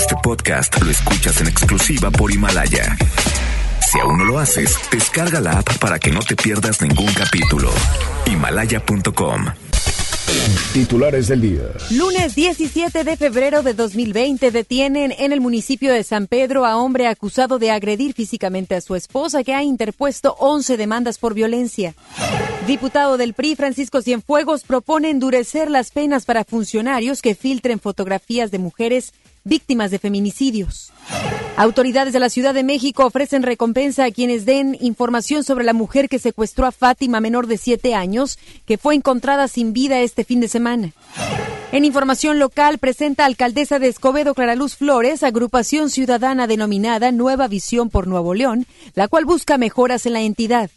Este podcast lo escuchas en exclusiva por Himalaya. Si aún no lo haces, descarga la app para que no te pierdas ningún capítulo. Himalaya.com. Titulares del día. Lunes 17 de febrero de 2020 detienen en el municipio de San Pedro a hombre acusado de agredir físicamente a su esposa que ha interpuesto 11 demandas por violencia. Diputado del PRI Francisco Cienfuegos propone endurecer las penas para funcionarios que filtren fotografías de mujeres víctimas de feminicidios. Autoridades de la Ciudad de México ofrecen recompensa a quienes den información sobre la mujer que secuestró a Fátima, menor de siete años, que fue encontrada sin vida este fin de semana. En información local, presenta alcaldesa de Escobedo, Clara Luz Flores, agrupación ciudadana denominada Nueva Visión por Nuevo León, la cual busca mejoras en la entidad.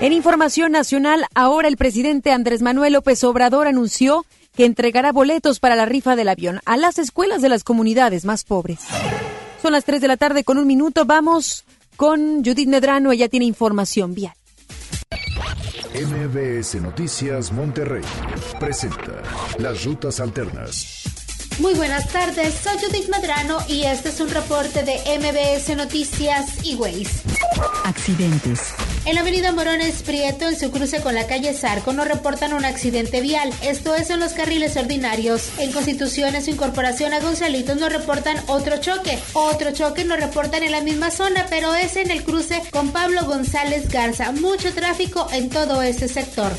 En información nacional, ahora el presidente Andrés Manuel López Obrador anunció que entregará boletos para la rifa del avión a las escuelas de las comunidades más pobres. Son las 3 de la tarde con un minuto. Vamos con Judith Medrano. Ella tiene información vial. MBS Noticias Monterrey presenta Las Rutas Alternas. Muy buenas tardes, soy Judith Medrano y este es un reporte de MBS Noticias y Ways. Accidentes. En la avenida Morones Prieto, en su cruce con la calle Zarco, nos reportan un accidente vial. Esto es en los carriles ordinarios. En Constitución, en su incorporación a Gonzalitos, nos reportan otro choque. Otro choque nos reportan en la misma zona, pero es en el cruce con Pablo González Garza. Mucho tráfico en todo este sector.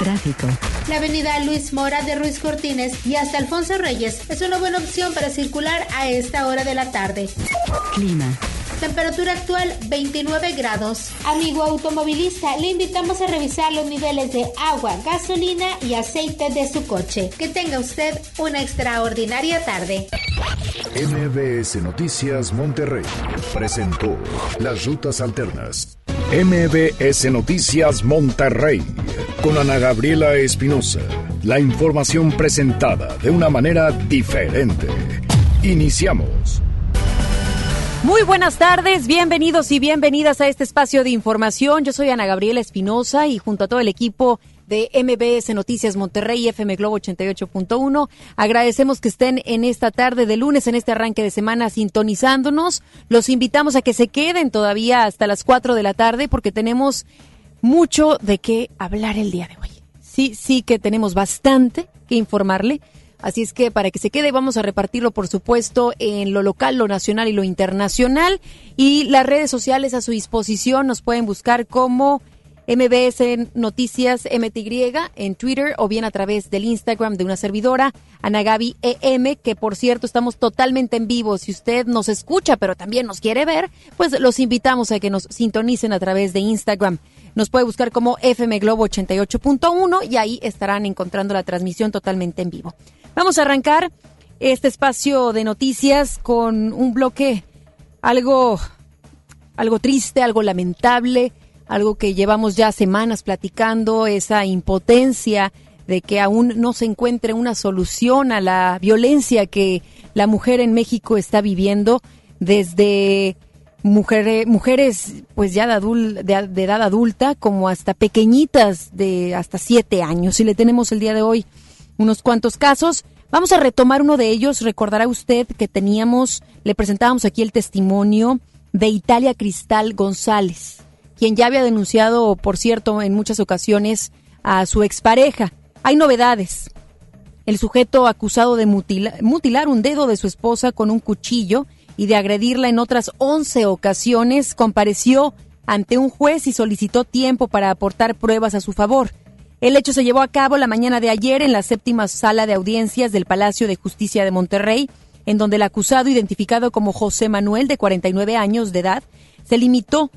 Tráfico. La avenida Luis Mora de Ruiz Cortines y hasta Alfonso Reyes es una buena opción para circular a esta hora de la tarde. Clima. Temperatura actual 29 grados. Amigo automovilista, le invitamos a revisar los niveles de agua, gasolina y aceite de su coche. Que tenga usted una extraordinaria tarde. MBS Noticias Monterrey presentó Las Rutas Alternas. MBS Noticias Monterrey con Ana Gabriela Espinosa. La información presentada de una manera diferente. Iniciamos. Muy buenas tardes, bienvenidos y bienvenidas a este espacio de información. Yo soy Ana Gabriela Espinosa y junto a todo el equipo de MBS Noticias Monterrey FM Globo 88.1. Agradecemos que estén en esta tarde de lunes, en este arranque de semana, sintonizándonos. Los invitamos a que se queden todavía hasta las 4 de la tarde porque tenemos mucho de qué hablar el día de hoy. Sí, sí que tenemos bastante que informarle. Así es que para que se quede vamos a repartirlo, por supuesto, en lo local, lo nacional y lo internacional. Y las redes sociales a su disposición nos pueden buscar como MBS Noticias MTY en Twitter o bien a través del Instagram de una servidora, Anagabi EM, que por cierto estamos totalmente en vivo. Si usted nos escucha pero también nos quiere ver, pues los invitamos a que nos sintonicen a través de Instagram. Nos puede buscar como FM Globo 88.1 y ahí estarán encontrando la transmisión totalmente en vivo. Vamos a arrancar este espacio de noticias con un bloque algo, algo triste, algo lamentable, algo que llevamos ya semanas platicando, esa impotencia de que aún no se encuentre una solución a la violencia que la mujer en México está viviendo desde mujeres, mujeres pues ya de, de, de, edad adulta como hasta pequeñitas de hasta siete años. Y le tenemos el día de hoy unos cuantos casos. Vamos a retomar uno de ellos. Recordará usted que teníamos, le presentábamos aquí el testimonio de Italia Cristal González, quien ya había denunciado, por cierto, en muchas ocasiones a su expareja. Hay novedades. El sujeto acusado de mutilar, un dedo de su esposa con un cuchillo y de agredirla en otras 11 ocasiones compareció ante un juez y solicitó tiempo para aportar pruebas a su favor. El hecho se llevó a cabo la mañana de ayer en la séptima sala de audiencias del Palacio de Justicia de Monterrey, en donde el acusado, identificado como José Manuel, de 49 años de edad, se limitó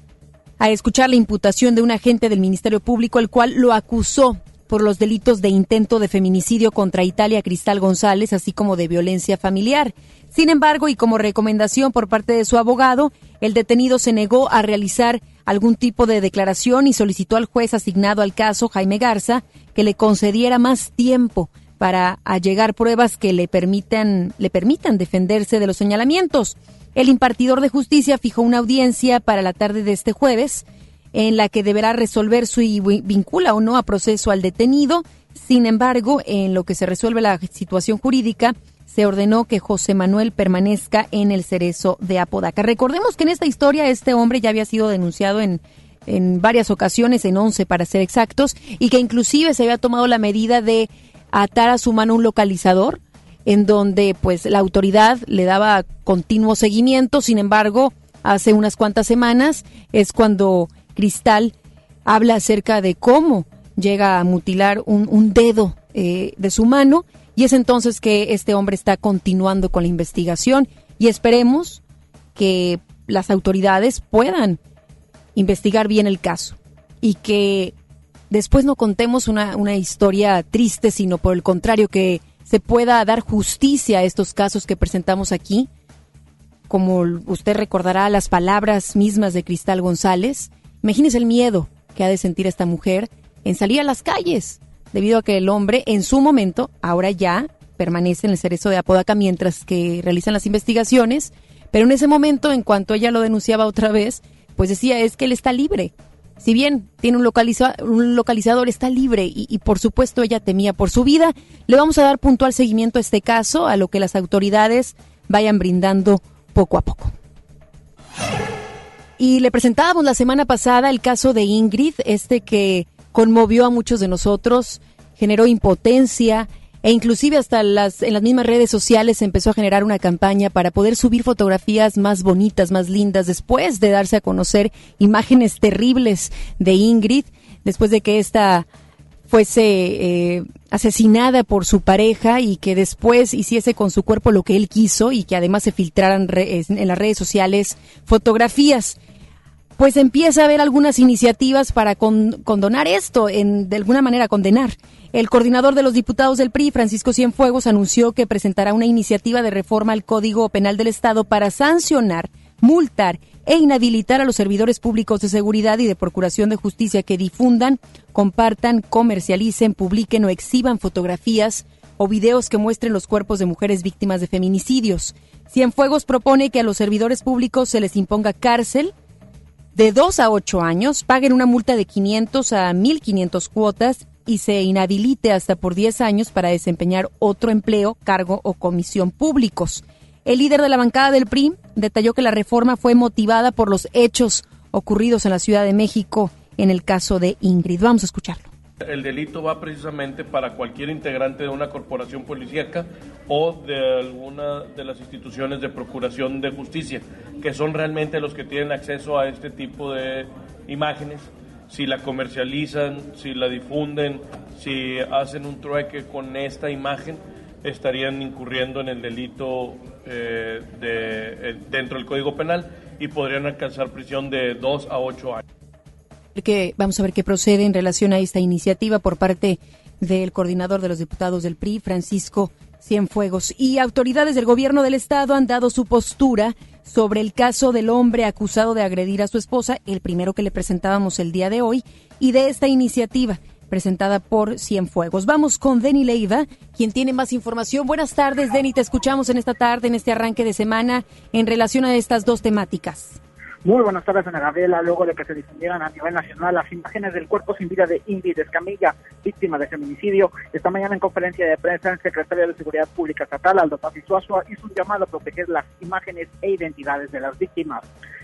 a escuchar la imputación de un agente del Ministerio Público, el cual lo acusó por los delitos de intento de feminicidio contra Italia Cristal González, así como de violencia familiar. Sin embargo, y como recomendación por parte de su abogado, el detenido se negó a realizar algún tipo de declaración y solicitó al juez asignado al caso, Jaime Garza, que le concediera más tiempo para allegar pruebas que le permitan, le permitan defenderse de los señalamientos. El impartidor de justicia fijó una audiencia para la tarde de este jueves, en la que deberá resolver si vincula o no a proceso al detenido. Sin embargo, en lo que se resuelve la situación jurídica, se ordenó que José Manuel permanezca en el cerezo de Apodaca. Recordemos que en esta historia este hombre ya había sido denunciado en, en varias ocasiones, en 11 para ser exactos, y que inclusive se había tomado la medida de atar a su mano un localizador en donde pues la autoridad le daba continuo seguimiento, sin embargo, hace unas cuantas semanas es cuando Cristal habla acerca de cómo llega a mutilar un, un dedo eh, de su mano. Y es entonces que este hombre está continuando con la investigación y esperemos que las autoridades puedan investigar bien el caso y que después no contemos una, una historia triste, sino por el contrario, que se pueda dar justicia a estos casos que presentamos aquí. Como usted recordará las palabras mismas de Cristal González, imagínese el miedo que ha de sentir esta mujer en salir a las calles, debido a que el hombre en su momento, ahora ya, permanece en el cerezo de Apodaca mientras que realizan las investigaciones, pero en ese momento, en cuanto ella lo denunciaba otra vez, pues decía es que él está libre, si bien tiene un, localizador, está libre y, y, por supuesto ella temía por su vida. Le vamos a dar puntual seguimiento a este caso, a lo que las autoridades vayan brindando poco a poco. Y le presentábamos la semana pasada el caso de Ingrid, este que conmovió a muchos de nosotros, generó impotencia, e inclusive hasta las, en las mismas redes sociales se empezó a generar una campaña para poder subir fotografías más bonitas, más lindas, después de darse a conocer imágenes terribles de Ingrid, después de que esta fuese eh, asesinada por su pareja y que después hiciese con su cuerpo lo que él quiso y que además se filtraran re en las redes sociales fotografías pues empieza a haber algunas iniciativas para con, condonar esto, en, de alguna manera condenar. El coordinador de los diputados del PRI, Francisco Cienfuegos, anunció que presentará una iniciativa de reforma al Código Penal del Estado para sancionar, multar e inhabilitar a los servidores públicos de seguridad y de procuración de justicia que difundan, compartan, comercialicen, publiquen o exhiban fotografías o videos que muestren los cuerpos de mujeres víctimas de feminicidios. Cienfuegos propone que a los servidores públicos se les imponga cárcel, de 2 a 8 años, paguen una multa de 500 a 1.500 cuotas y se inhabilite hasta por 10 años para desempeñar otro empleo, cargo o comisión públicos. El líder de la bancada del PRI detalló que la reforma fue motivada por los hechos ocurridos en la Ciudad de México en el caso de Ingrid. Vamos a escucharlo. El delito va precisamente para cualquier integrante de una corporación policíaca o de alguna de las instituciones de procuración de justicia, que son realmente los que tienen acceso a este tipo de imágenes. Si la comercializan, si la difunden, si hacen un trueque con esta imagen, estarían incurriendo en el delito eh, de, dentro del Código Penal y podrían alcanzar prisión de dos a ocho años que vamos a ver qué procede en relación a esta iniciativa por parte del coordinador de los diputados del PRI, Francisco Cienfuegos. Y autoridades del gobierno del estado han dado su postura sobre el caso del hombre acusado de agredir a su esposa, el primero que le presentábamos el día de hoy, y de esta iniciativa presentada por Cienfuegos. Vamos con Denny Leiva, quien tiene más información. Buenas tardes, Denny, te escuchamos en esta tarde, en este arranque de semana, en relación a estas dos temáticas. Muy buenas tardes, Ana Gabriela. Luego de que se difundieran a nivel nacional las imágenes del cuerpo sin vida de Ingrid Escamilla, víctima de feminicidio, esta mañana en conferencia de prensa, el secretario de Seguridad Pública Estatal, Aldo Papi Suazua, hizo un llamado a proteger las imágenes e identidades de las víctimas.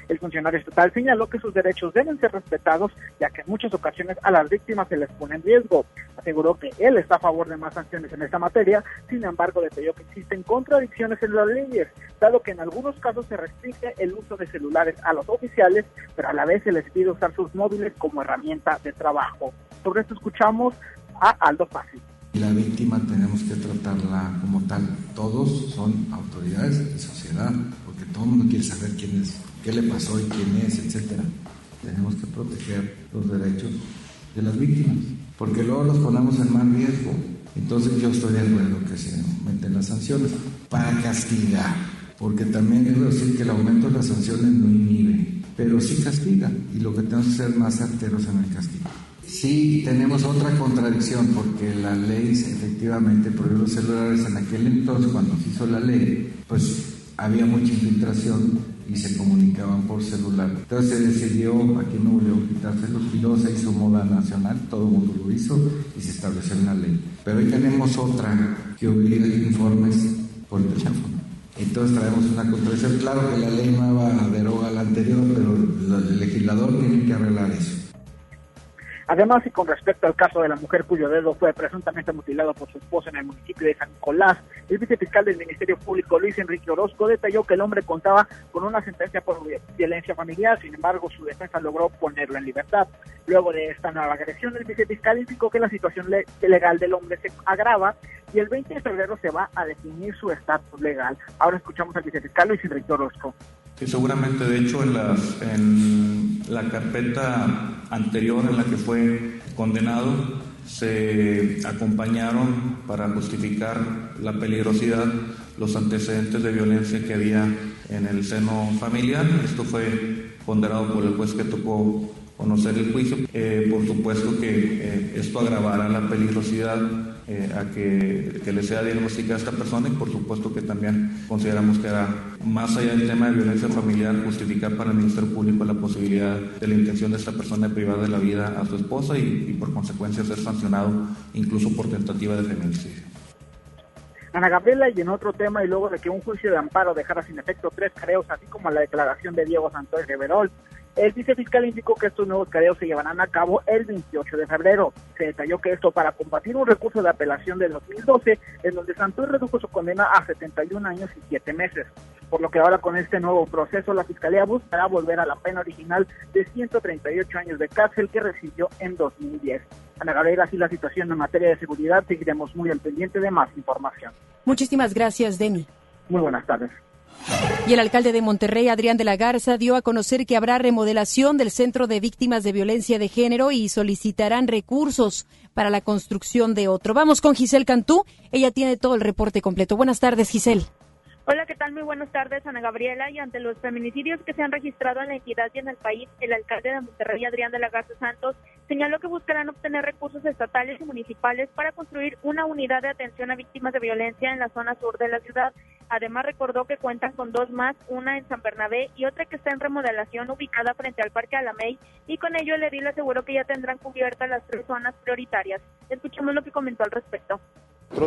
El funcionario estatal señaló que sus derechos deben ser respetados, ya que en muchas ocasiones a las víctimas se les pone en riesgo. Aseguró que él está a favor de más sanciones en esta materia, sin embargo detalló que existen contradicciones en las leyes, dado que en algunos casos se restringe el uso de celulares a los oficiales, pero a la vez se les pide usar sus móviles como herramienta de trabajo. Sobre esto escuchamos a Aldo Pasi. La víctima tenemos que tratarla como tal. Todos son autoridades de sociedad, porque todo el mundo quiere saber quién es qué le pasó y quién es, etcétera. Tenemos que proteger los derechos de las víctimas, porque luego los ponemos en más riesgo. Entonces yo estoy de acuerdo que se aumenten las sanciones para castigar, porque también debo decir que el aumento de las sanciones no inhibe, pero sí castiga, y lo que tenemos que ser más certeros en el castigo. Sí, tenemos otra contradicción, porque la ley efectivamente prohibió los celulares en aquel entonces, cuando se hizo la ley, pues había mucha infiltración y se comunicaban por celular. Entonces se decidió, aquí no volvió a quitárselos y luego se hizo moda nacional, todo el mundo lo hizo y se estableció una ley. Pero hoy tenemos otra que obliga informes por el teléfono. Entonces traemos una contradicción. Claro que la ley nueva deroga la anterior, pero el legislador tiene que arreglar eso. Además, y con respecto al caso de la mujer cuyo dedo fue presuntamente mutilado por su esposa en el municipio de San Nicolás, el vicefiscal del Ministerio Público, Luis Enrique Orozco, detalló que el hombre contaba con una sentencia por violencia familiar, sin embargo, su defensa logró ponerlo en libertad. Luego de esta nueva agresión, el vicefiscal indicó que la situación legal del hombre se agrava y el 20 de febrero se va a definir su estatus legal. Ahora escuchamos al vicefiscal Luis Enrique Orozco. Sí, seguramente, de hecho, en, las, en la carpeta anterior en la que fue condenado, se acompañaron para justificar la peligrosidad los antecedentes de violencia que había en el seno familiar. Esto fue ponderado por el juez que tocó conocer el juicio. Eh, por supuesto que eh, esto agravará la peligrosidad eh, a que, que, le sea diagnosticada a esta persona y por supuesto que también consideramos que era más allá del tema de violencia familiar justificar para el Ministerio Público la posibilidad de la intención de esta persona de privar de la vida a su esposa y, y por consecuencia ser sancionado incluso por tentativa de feminicidio. Ana Gabriela, y en otro tema, y luego de que un juicio de amparo dejara sin efecto tres careos, así como la declaración de Diego Santos Riverol, el vicefiscal indicó que estos nuevos careos se llevarán a cabo el 28 de febrero. Se detalló que esto para combatir un recurso de apelación de 2012 en donde Santos redujo su condena a 71 años y 7 meses. Por lo que ahora con este nuevo proceso la Fiscalía buscará volver a la pena original de 138 años de cárcel que recibió en 2010. Ana Gabriela, así la situación en materia de seguridad, seguiremos muy al pendiente de más información. Muchísimas gracias, Deni. Muy buenas tardes. Y el alcalde de Monterrey, Adrián de la Garza, dio a conocer que habrá remodelación del Centro de Víctimas de Violencia de Género y solicitarán recursos para la construcción de otro. Vamos con Giselle Cantú. Ella tiene todo el reporte completo. Buenas tardes, Giselle. Hola, ¿qué tal? Muy buenas tardes, Ana Gabriela. Y ante los feminicidios que se han registrado en la entidad y en el país, el alcalde de Monterrey, Adrián de la Garza Santos, señaló que buscarán obtener recursos estatales y municipales para construir una unidad de atención a víctimas de violencia en la zona sur de la ciudad. Además, recordó que cuentan con dos más, una en San Bernabé y otra que está en remodelación ubicada frente al Parque Alamey. Y con ello, el edil aseguró que ya tendrán cubiertas las tres zonas prioritarias. Escuchemos lo que comentó al respecto.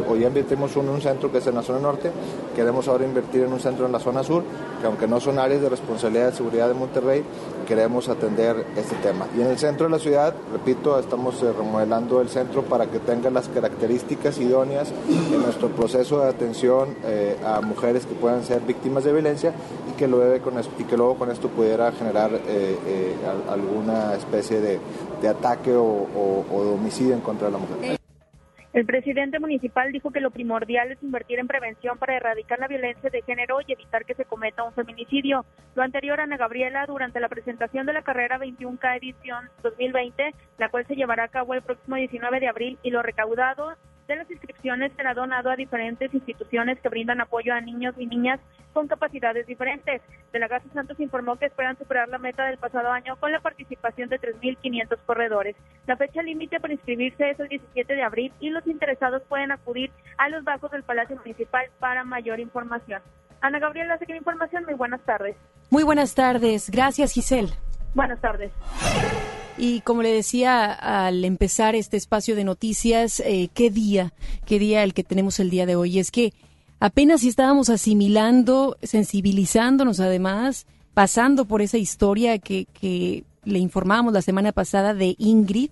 Hoy invertimos en un centro que es en la zona norte, queremos ahora invertir en un centro en la zona sur, que aunque no son áreas de responsabilidad de seguridad de Monterrey, queremos atender este tema. Y en el centro de la ciudad, repito, estamos eh, remodelando el centro para que tenga las características idóneas en nuestro proceso de atención eh, a mujeres que puedan ser víctimas de violencia y que, luego con esto, luego con esto pudiera generar eh, alguna especie de, ataque o, o de homicidio en contra de la mujer. El presidente municipal dijo que lo primordial es invertir en prevención para erradicar la violencia de género y evitar que se cometa un feminicidio. Lo anterior, Ana Gabriela, durante la presentación de la carrera 21K edición 2020, la cual se llevará a cabo el próximo 19 de abril, y lo recaudado de las inscripciones será donado a diferentes instituciones que brindan apoyo a niños y niñas con capacidades diferentes. De la Garza Santos informó que esperan superar la meta del pasado año con la participación de 3.500 corredores. La fecha límite para inscribirse es el 17 de abril y los interesados pueden acudir a los bajos del Palacio Municipal para mayor información. Ana Gabriela, la información. Muy buenas tardes. Muy buenas tardes. Gracias, Giselle. Buenas tardes. Y como le decía al empezar este espacio de noticias, eh, qué día, qué día el que tenemos el día de hoy. Es que apenas estábamos asimilando, sensibilizándonos además, pasando por esa historia que, que le informábamos la semana pasada de Ingrid,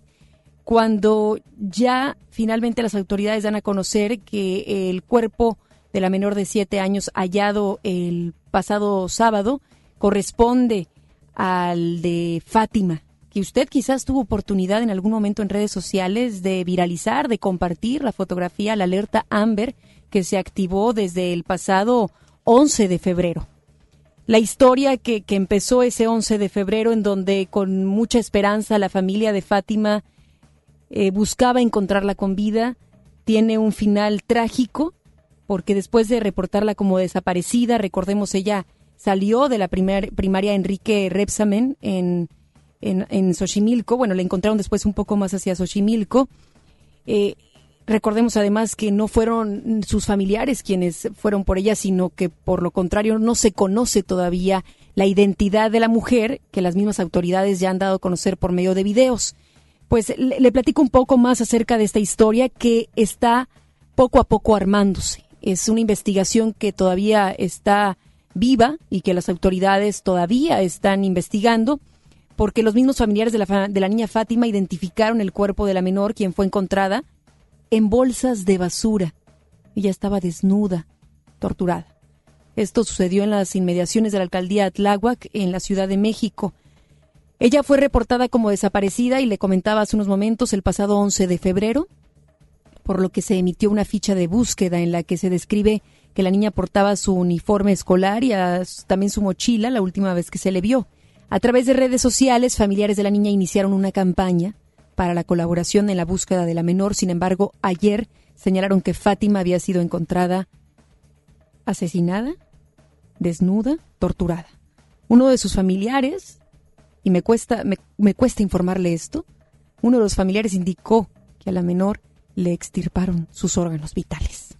cuando ya finalmente las autoridades dan a conocer que el cuerpo de la menor de siete años hallado el pasado sábado corresponde al de Fátima, que usted quizás tuvo oportunidad en algún momento en redes sociales de viralizar, de compartir la fotografía, la alerta Amber, que se activó desde el pasado 11 de febrero. La historia que, que empezó ese 11 de febrero en donde con mucha esperanza la familia de Fátima eh, buscaba encontrarla con vida, tiene un final trágico, porque después de reportarla como desaparecida, recordemos ella salió de la primer, primaria Enrique Repsamen en en, en Xochimilco. Bueno, la encontraron después un poco más hacia Xochimilco. Eh, recordemos además que no fueron sus familiares quienes fueron por ella, sino que por lo contrario no se conoce todavía la identidad de la mujer que las mismas autoridades ya han dado a conocer por medio de videos. Pues le, le platico un poco más acerca de esta historia que está poco a poco armándose Es una investigación que todavía está viva y que las autoridades todavía están investigando porque los mismos familiares de la, de la niña Fátima identificaron el cuerpo de la menor, quien fue encontrada en bolsas de basura. Ella estaba desnuda, torturada. Esto sucedió en las inmediaciones de la alcaldía Tláhuac, en la Ciudad de México. Ella fue reportada como desaparecida y le comentaba hace unos momentos el pasado 11 de febrero, por lo que se emitió una ficha de búsqueda en la que se describe que la niña portaba su uniforme escolar y también su mochila la última vez que se le vio. A través de redes sociales, familiares de la niña iniciaron una campaña para la colaboración en la búsqueda de la menor. Sin embargo, ayer señalaron que Fátima había sido encontrada asesinada, desnuda, torturada. Uno de sus familiares, y me cuesta, me, cuesta informarle esto, uno de los familiares indicó que a la menor le extirparon sus órganos vitales.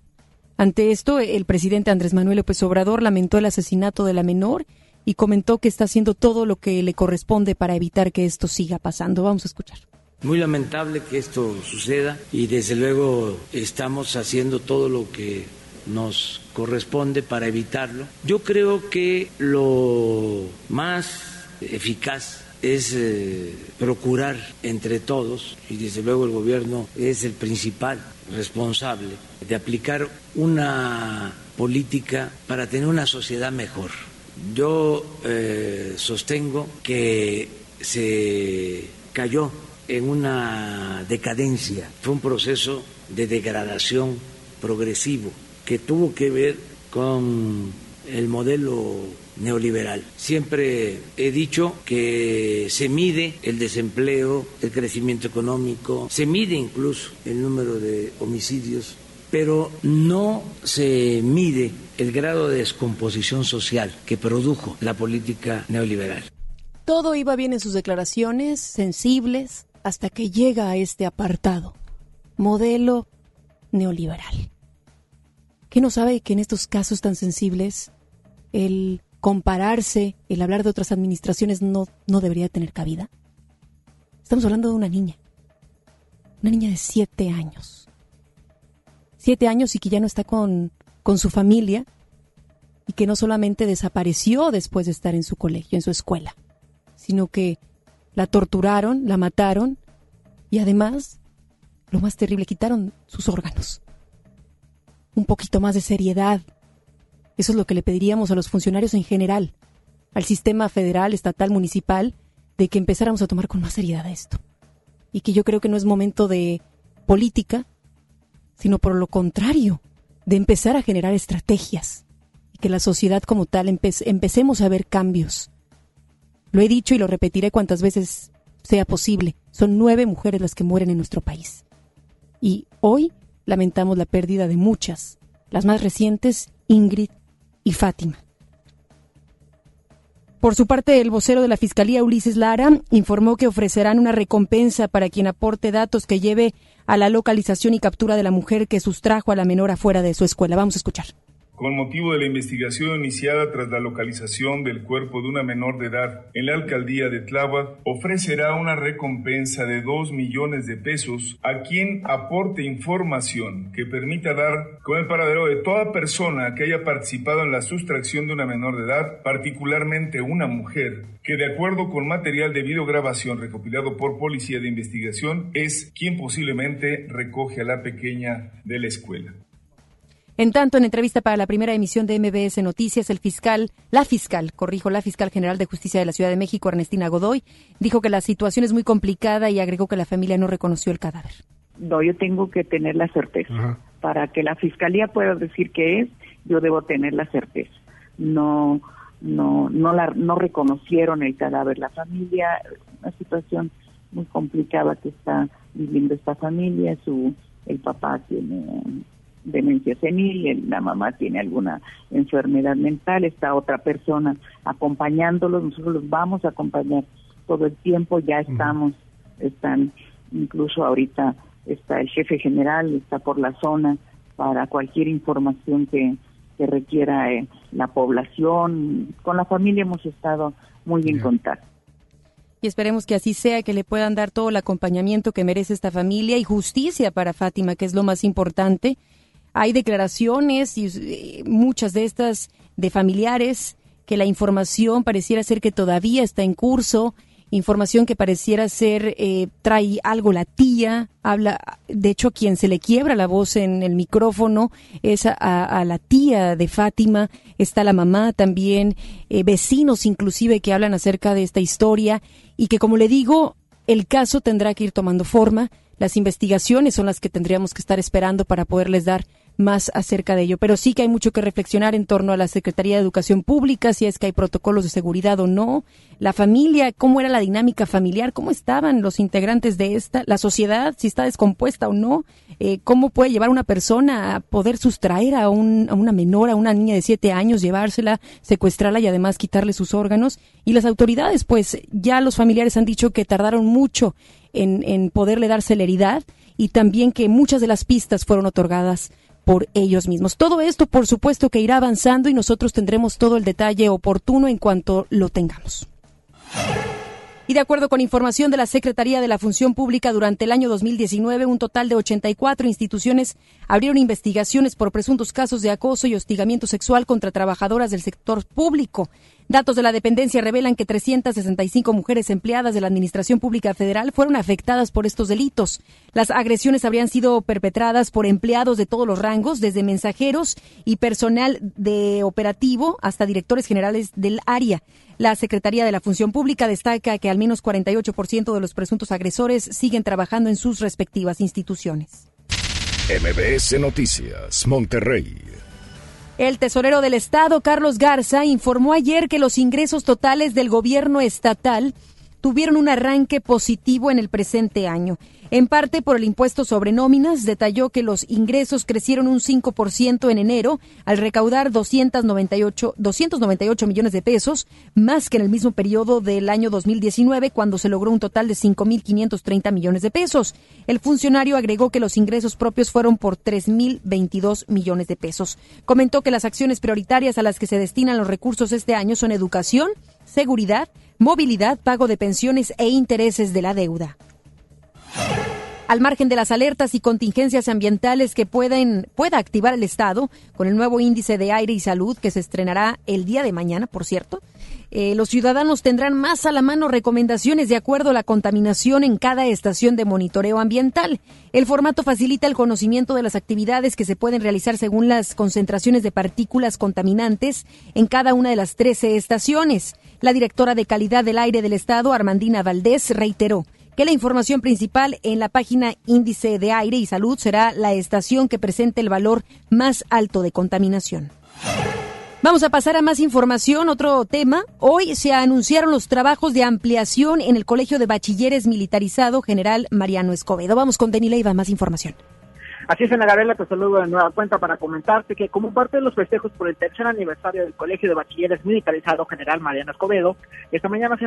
Ante esto, el presidente Andrés Manuel López Obrador lamentó el asesinato de la menor y comentó que está haciendo todo lo que le corresponde para evitar que esto siga pasando. Vamos a escuchar. Muy lamentable que esto suceda y desde luego estamos haciendo todo lo que nos corresponde para evitarlo. Yo creo que lo más eficaz es eh, procurar entre todos, y desde luego el gobierno es el principal responsable, de aplicar una política para tener una sociedad mejor. Yo eh, sostengo que se cayó en una decadencia, fue un proceso de degradación progresivo que tuvo que ver con el modelo neoliberal. Siempre he dicho que se mide el desempleo, el crecimiento económico, se mide incluso el número de homicidios, pero no se mide el grado de descomposición social que produjo la política neoliberal. Todo iba bien en sus declaraciones, sensibles, hasta que llega a este apartado, modelo neoliberal. ¿Qué no sabe que en estos casos tan sensibles el compararse, el hablar de otras administraciones no, no debería tener cabida? Estamos hablando de una niña, una niña de siete años. Siete años y que ya no está con, con su familia y que no solamente desapareció después de estar en su colegio, en su escuela, sino que la torturaron, la mataron y además, lo más terrible, quitaron sus órganos un poquito más de seriedad. Eso es lo que le pediríamos a los funcionarios en general, al sistema federal, estatal, municipal, de que empezáramos a tomar con más seriedad esto. Y que yo creo que no es momento de política, sino por lo contrario, de empezar a generar estrategias y que la sociedad como tal empecemos a ver cambios. Lo he dicho y lo repetiré cuantas veces sea posible. Son nueve mujeres las que mueren en nuestro país. Y hoy lamentamos la pérdida de muchas, las más recientes, Ingrid y Fátima. Por su parte, el vocero de la Fiscalía, Ulises Lara, informó que ofrecerán una recompensa para quien aporte datos que lleve a la localización y captura de la mujer que sustrajo a la menor afuera de su escuela. Vamos a escuchar con motivo de la investigación iniciada tras la localización del cuerpo de una menor de edad en la alcaldía de Tláhuac, ofrecerá una recompensa de 2 millones de pesos a quien aporte información que permita dar con el paradero de toda persona que haya participado en la sustracción de una menor de edad, particularmente una mujer, que de acuerdo con material de videograbación recopilado por Policía de Investigación es quien posiblemente recoge a la pequeña de la escuela. En tanto, en entrevista para la primera emisión de MBS Noticias, el fiscal, la fiscal, corrijo, la fiscal general de justicia de la Ciudad de México, Ernestina Godoy, dijo que la situación es muy complicada y agregó que la familia no reconoció el cadáver. No, yo tengo que tener la certeza. Para que la fiscalía pueda decir que es, yo debo tener la certeza. No, no, no, la, no reconocieron el cadáver. La familia, una situación muy complicada que está viviendo esta familia. Su, el papá tiene demencia senil, la mamá tiene alguna enfermedad mental, está otra persona acompañándolos, nosotros los vamos a acompañar todo el tiempo, ya estamos, están, incluso ahorita está el jefe general, está por la zona para cualquier información que, que requiera eh, la población. Con la familia hemos estado muy en contacto. Y esperemos que así sea, que le puedan dar todo el acompañamiento que merece esta familia y justicia para Fátima, que es lo más importante Hay declaraciones y eh, muchas de estas de familiares que la información pareciera ser que todavía está en curso información que pareciera ser eh, trae algo la tía, habla, de hecho quien se le quiebra la voz en el micrófono es a, la tía de Fátima, está la mamá también, eh, vecinos inclusive que hablan acerca de esta historia y que como le digo, el caso tendrá que ir tomando forma, las investigaciones son las que tendríamos que estar esperando para poderles dar más acerca de ello. Pero sí que hay mucho que reflexionar en torno a la Secretaría de Educación Pública, si es que hay protocolos de seguridad o no, la familia, cómo era la dinámica familiar, cómo estaban los integrantes de esta, la sociedad, si está descompuesta o no, eh, cómo puede llevar una persona a poder sustraer a, un, a una menor, a una niña de siete años, llevársela, secuestrarla y además quitarle sus órganos. Y las autoridades, pues ya los familiares han dicho que tardaron mucho en, en poderle dar celeridad y también que muchas de las pistas fueron otorgadas por ellos mismos. Todo esto, por supuesto, que irá avanzando y nosotros tendremos todo el detalle oportuno en cuanto lo tengamos. Y de acuerdo con información de la Secretaría de la Función Pública, durante el año 2019, un total de 84 instituciones abrieron investigaciones por presuntos casos de acoso y hostigamiento sexual contra trabajadoras del sector público. Datos de la dependencia revelan que 365 mujeres empleadas de la Administración Pública Federal fueron afectadas por estos delitos. Las agresiones habrían sido perpetradas por empleados de todos los rangos, desde mensajeros y personal de operativo hasta directores generales del área. La Secretaría de la Función Pública destaca que al menos 48% de los presuntos agresores siguen trabajando en sus respectivas instituciones. MBS Noticias, Monterrey. El tesorero del Estado, Carlos Garza, informó ayer que los ingresos totales del gobierno estatal tuvieron un arranque positivo en el presente año. En parte por el impuesto sobre nóminas, detalló que los ingresos crecieron un 5% en enero al recaudar 298, 298 millones de pesos, más que en el mismo periodo del año 2019, cuando se logró un total de 5.530 millones de pesos. El funcionario agregó que los ingresos propios fueron por 3.022 millones de pesos. Comentó que las acciones prioritarias a las que se destinan los recursos este año son educación, seguridad, movilidad, pago de pensiones e intereses de la deuda. Al margen de las alertas y contingencias ambientales que pueden, pueda activar el Estado, con el nuevo índice de aire y salud que se estrenará el día de mañana, por cierto, eh, los ciudadanos tendrán más a la mano recomendaciones de acuerdo a la contaminación en cada estación de monitoreo ambiental. El formato facilita el conocimiento de las actividades que se pueden realizar según las concentraciones de partículas contaminantes en cada una de las 13 estaciones. La directora de calidad del aire del Estado, Armandina Valdés, reiteró que la información principal en la página Índice de Aire y Salud será la estación que presente el valor más alto de contaminación. Vamos a pasar a más información, otro tema. Hoy se anunciaron los trabajos de ampliación en el Colegio de Bachilleres Militarizado General Mariano Escobedo. Vamos con Denis Leiva, más información. Así es, Ana Gabriela, te saludo de nueva cuenta para comentarte que como parte de los festejos por el tercer aniversario del Colegio de Bachilleres Militarizado General Mariano Escobedo, esta mañana se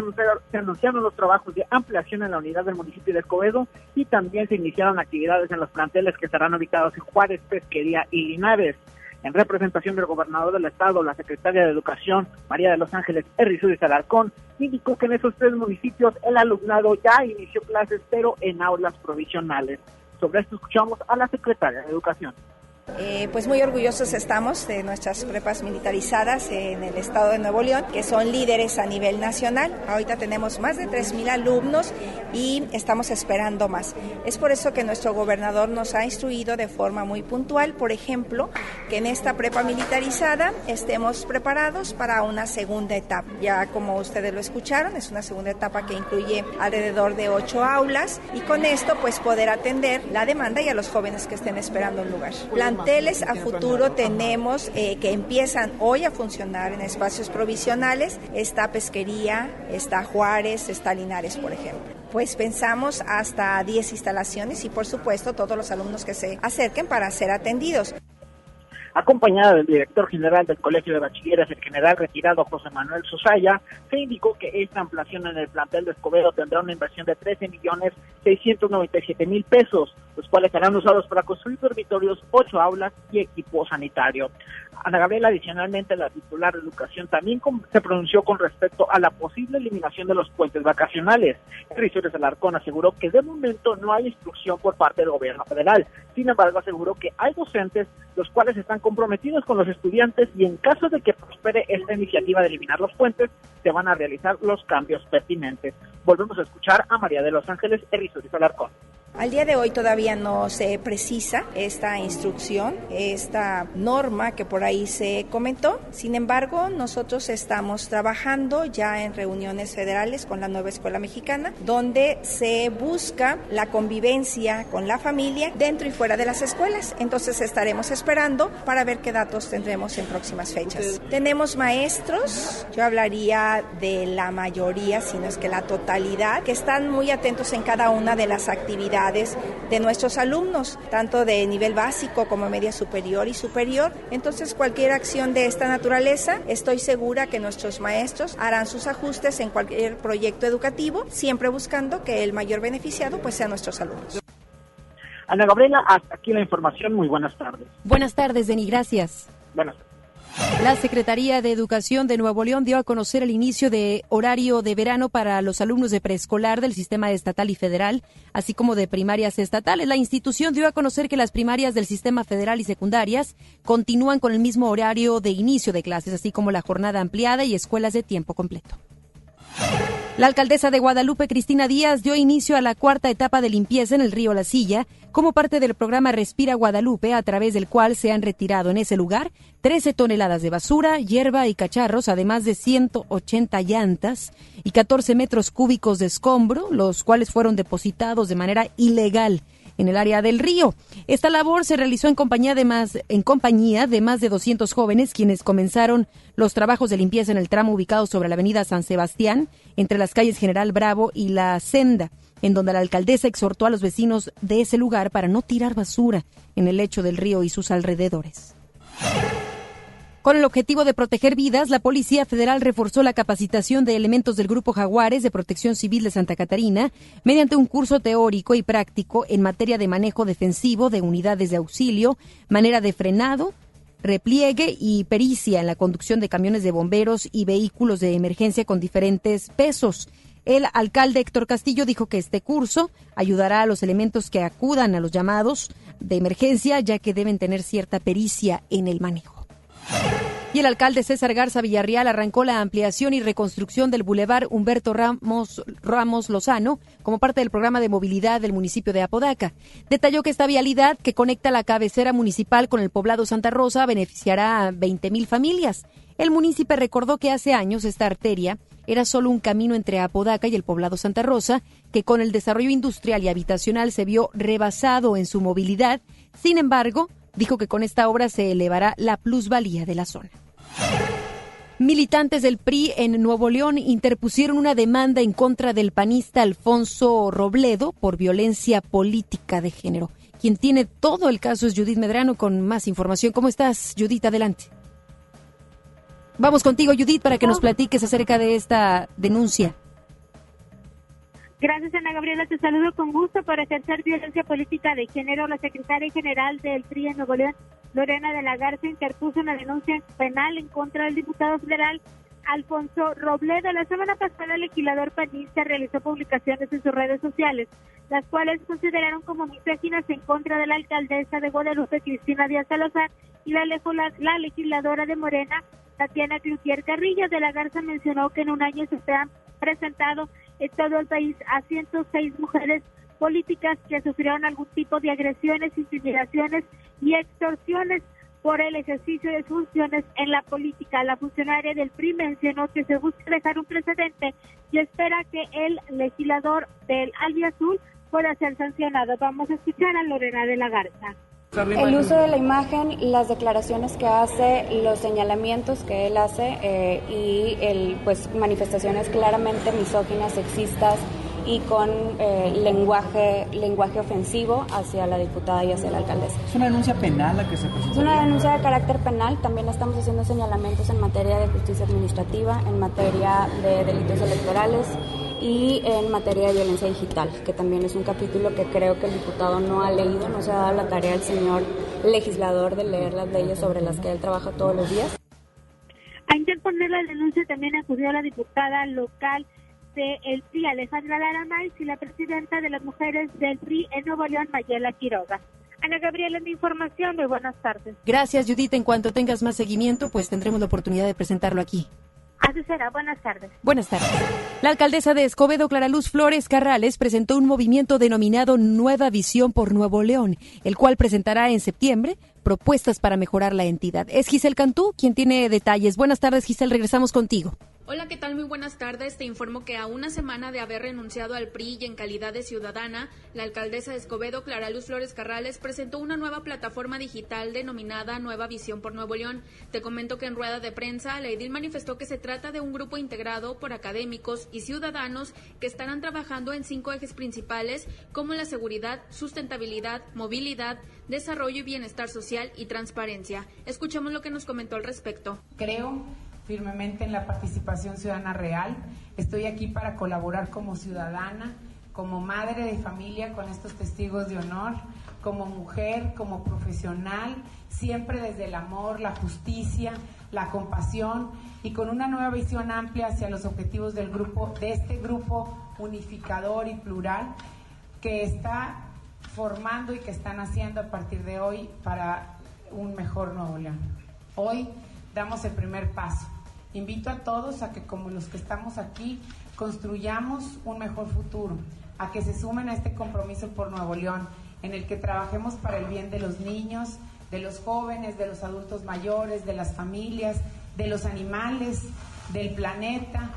anunciaron, los trabajos de ampliación en la unidad del municipio de Escobedo y también se iniciaron actividades en los planteles que estarán ubicados en Juárez, Pesquería y Linares. En representación del gobernador del estado, la secretaria de Educación, María de los Ángeles Errizuriz Alarcón, indicó que en esos tres municipios el alumnado ya inició clases, pero en aulas provisionales. Sobre esto escuchamos a la secretaria de Educación. Eh, pues muy orgullosos estamos de nuestras prepas militarizadas en el estado de Nuevo León, que son líderes a nivel nacional. Ahorita tenemos más de 3.000 alumnos y estamos esperando más. Es por eso que nuestro gobernador nos ha instruido de forma muy puntual, por ejemplo, que en esta prepa militarizada estemos preparados para una segunda etapa. Ya como ustedes lo escucharon, es una segunda etapa que incluye alrededor de ocho aulas y con esto pues poder atender la demanda y a los jóvenes que estén esperando un lugar planteles a futuro tenemos eh, que empiezan hoy a funcionar en espacios provisionales. Está Pesquería, está Juárez, está Linares, por ejemplo. Pues pensamos hasta 10 instalaciones y por supuesto todos los alumnos que se acerquen para ser atendidos acompañada del director general del Colegio de Bachilleres, el general retirado José Manuel Susaya, se indicó que esta ampliación en el plantel de Escobedo tendrá una inversión de 13 millones 697 mil pesos, los cuales serán usados para construir dormitorios, ocho aulas y equipo sanitario. Ana Gabriela, adicionalmente, la titular de Educación también se pronunció con respecto a la posible eliminación de los puentes vacacionales. Rizores Alarcón aseguró que de momento no hay instrucción por parte del gobierno federal. Sin embargo, aseguró que hay docentes los cuales están comprometidos con los estudiantes y en caso de que prospere esta iniciativa de eliminar los puentes, se van a realizar los cambios pertinentes. Volvemos a escuchar a María de los Ángeles Rizores Alarcón. Al día de hoy todavía no se precisa esta instrucción, esta norma que por ahí se comentó. Sin embargo, nosotros estamos trabajando ya en reuniones federales con la nueva escuela mexicana, donde se busca la convivencia con la familia dentro y fuera de las escuelas. Entonces estaremos esperando para ver qué datos tendremos en próximas fechas. Tenemos maestros, yo hablaría de la mayoría, si no es que la totalidad, que están muy atentos en cada una de las actividades de nuestros alumnos, tanto de nivel básico como media superior y superior. Entonces, cualquier acción de esta naturaleza, estoy segura que nuestros maestros harán sus ajustes en cualquier proyecto educativo, siempre buscando que el mayor beneficiado pues sean nuestros alumnos. Ana Gabriela, hasta aquí la información. Muy buenas tardes. Buenas tardes, Deni. Gracias. Buenas tardes. La Secretaría de Educación de Nuevo León dio a conocer el inicio de horario de verano para los alumnos de preescolar del sistema estatal y federal, así como de primarias estatales. La institución dio a conocer que las primarias del sistema federal y secundarias continúan con el mismo horario de inicio de clases, así como la jornada ampliada y escuelas de tiempo completo. La alcaldesa de Guadalupe, Cristina Díaz, dio inicio a la cuarta etapa de limpieza en el río La Silla. Como parte del programa Respira Guadalupe, a través del cual se han retirado en ese lugar 13 toneladas de basura, hierba y cacharros, además de 180 llantas y 14 metros cúbicos de escombro, los cuales fueron depositados de manera ilegal en el área del río. Esta labor se realizó en compañía de más, en compañía de más de 200 jóvenes quienes comenzaron los trabajos de limpieza en el tramo ubicado sobre la avenida San Sebastián, entre las calles General Bravo y La Senda, en donde la alcaldesa exhortó a los vecinos de ese lugar para no tirar basura en el lecho del río y sus alrededores. Con el objetivo de proteger vidas, la Policía Federal reforzó la capacitación de elementos del Grupo Jaguares de Protección Civil de Santa Catarina mediante un curso teórico y práctico en materia de manejo defensivo de unidades de auxilio, manera de frenado, repliegue y pericia en la conducción de camiones de bomberos y vehículos de emergencia con diferentes pesos. El alcalde Héctor Castillo dijo que este curso ayudará a los elementos que acudan a los llamados de emergencia, ya que deben tener cierta pericia en el manejo. Y el alcalde César Garza Villarreal arrancó la ampliación y reconstrucción del bulevar Humberto Ramos, Ramos Lozano como parte del programa de movilidad del municipio de Apodaca. Detalló que esta vialidad que conecta la cabecera municipal con el poblado Santa Rosa beneficiará a 20 mil familias. El municipio recordó que hace años esta arteria era solo un camino entre Apodaca y el poblado Santa Rosa, que con el desarrollo industrial y habitacional se vio rebasado en su movilidad. Sin embargo, dijo que con esta obra se elevará la plusvalía de la zona. Militantes del PRI en Nuevo León interpusieron una demanda en contra del panista Alfonso Robledo por violencia política de género. Quien tiene todo el caso es Judith Medrano con más información. ¿Cómo estás, Judith? Adelante. Vamos contigo, Judith, para que nos platiques acerca de esta denuncia. Gracias, Ana Gabriela. Te saludo con gusto por ejercer violencia política de género. La secretaria general del PRI en Nuevo León, Lorena de la Garza, interpuso una denuncia penal en contra del diputado federal Alfonso Robledo. La semana pasada, el legislador panista realizó publicaciones en sus redes sociales, las cuales consideraron como misóginas en contra de la alcaldesa de Guadalupe, Cristina Díaz Salazar, y la, la legisladora de Morena, Tatiana Cloutier Carrillo. De la Garza mencionó que en un año se han presentado en todo el país a 106 mujeres políticas que sufrieron algún tipo de agresiones, intimidaciones y extorsiones por el ejercicio de funciones en la política. La funcionaria del PRI mencionó que se busca dejar un precedente y espera que el legislador del Azul pueda ser sancionado. Vamos a escuchar a Lorena de la Garza. El uso de la imagen, las declaraciones que hace, los señalamientos que él hace eh, y el, pues manifestaciones claramente misóginas, sexistas y con eh, lenguaje lenguaje ofensivo hacia la diputada y hacia la alcaldesa. ¿Es una denuncia penal la que se presenta? Es una denuncia de carácter penal. También estamos haciendo señalamientos en materia de justicia administrativa, en materia de delitos electorales y en materia de violencia digital, que también es un capítulo que creo que el diputado no ha leído, no se ha dado la tarea al señor legislador de leer las leyes sobre las que él trabaja todos los días. A interponer la denuncia también acudió la diputada local del PRI, Alejandra Laramay, y la presidenta de las mujeres del PRI en Nuevo León, Mayela Quiroga. Ana Gabriela, mi información. Muy buenas tardes. Gracias, Judith. En cuanto tengas más seguimiento, pues tendremos la oportunidad de presentarlo aquí. Así será. Buenas tardes. Buenas tardes. La alcaldesa de Escobedo, Clara Luz Flores Carrales, presentó un movimiento denominado Nueva Visión por Nuevo León, el cual presentará en septiembre propuestas para mejorar la entidad. Es Giselle Cantú quien tiene detalles. Buenas tardes, Giselle. Regresamos contigo. Hola, ¿qué tal? Muy buenas tardes. Te informo que a una semana de haber renunciado al PRI y en calidad de ciudadana, la alcaldesa de Escobedo, Clara Luz Flores Carrales, presentó una nueva plataforma digital denominada Nueva Visión por Nuevo León. Te comento que en rueda de prensa, la edil manifestó que se trata de un grupo integrado por académicos y ciudadanos que estarán trabajando en cinco ejes principales como la seguridad, sustentabilidad, movilidad, desarrollo y bienestar social y transparencia. Escuchemos lo que nos comentó al respecto. Creo firmemente en la participación ciudadana real. Estoy aquí para colaborar como ciudadana, como madre de familia con estos testigos de honor, como mujer, como profesional, siempre desde el amor, la justicia, la compasión y con una nueva visión amplia hacia los objetivos del grupo, de este grupo unificador y plural que está formando y que están haciendo a partir de hoy para un mejor Nuevo León. Hoy damos el primer paso Invito a todos a que como los que estamos aquí construyamos un mejor futuro, a que se sumen a este compromiso por Nuevo León, en el que trabajemos para el bien de los niños, de los jóvenes, de los adultos mayores, de las familias, de los animales, del planeta,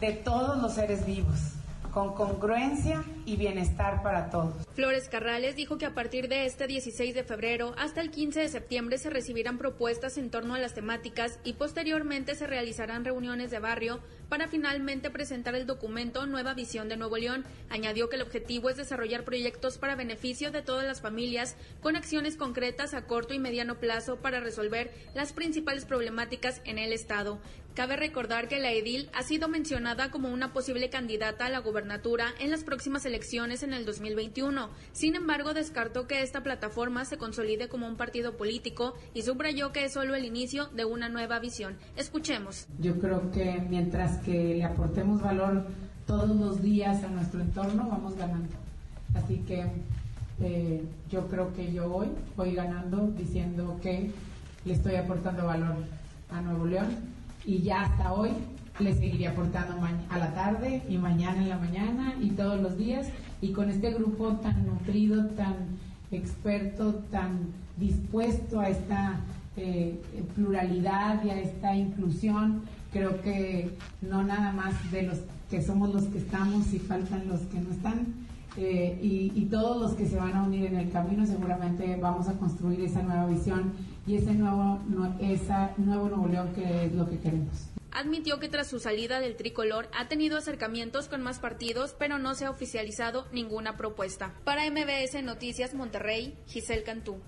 de todos los seres vivos con congruencia y bienestar para todos. Flores Carrales dijo que a partir de este 16 de febrero hasta el 15 de septiembre se recibirán propuestas en torno a las temáticas y posteriormente se realizarán reuniones de barrio para finalmente presentar el documento Nueva Visión de Nuevo León. Añadió que el objetivo es desarrollar proyectos para beneficio de todas las familias con acciones concretas a corto y mediano plazo para resolver las principales problemáticas en el Estado. Cabe recordar que la edil ha sido mencionada como una posible candidata a la gubernatura en las próximas elecciones en el 2021. Sin embargo, descartó que esta plataforma se consolide como un partido político y subrayó que es solo el inicio de una nueva visión. Escuchemos. Yo creo que mientras que le aportemos valor todos los días a nuestro entorno, vamos ganando. Así que eh, yo creo que yo hoy voy ganando diciendo que le estoy aportando valor a Nuevo León y ya hasta hoy le seguiría aportando a la tarde y mañana en la mañana y todos los días y con este grupo tan nutrido, tan experto, tan dispuesto a esta eh, pluralidad y a esta inclusión, creo que no nada más de los que somos los que estamos y faltan los que no están, eh, y, todos los que se van a unir en el camino seguramente vamos a construir esa nueva visión y ese nuevo, esa nuevo Nuevo León que es lo que queremos. Admitió que tras su salida del tricolor ha tenido acercamientos con más partidos, pero no se ha oficializado ninguna propuesta. Para MBS Noticias Monterrey, Giselle Cantú.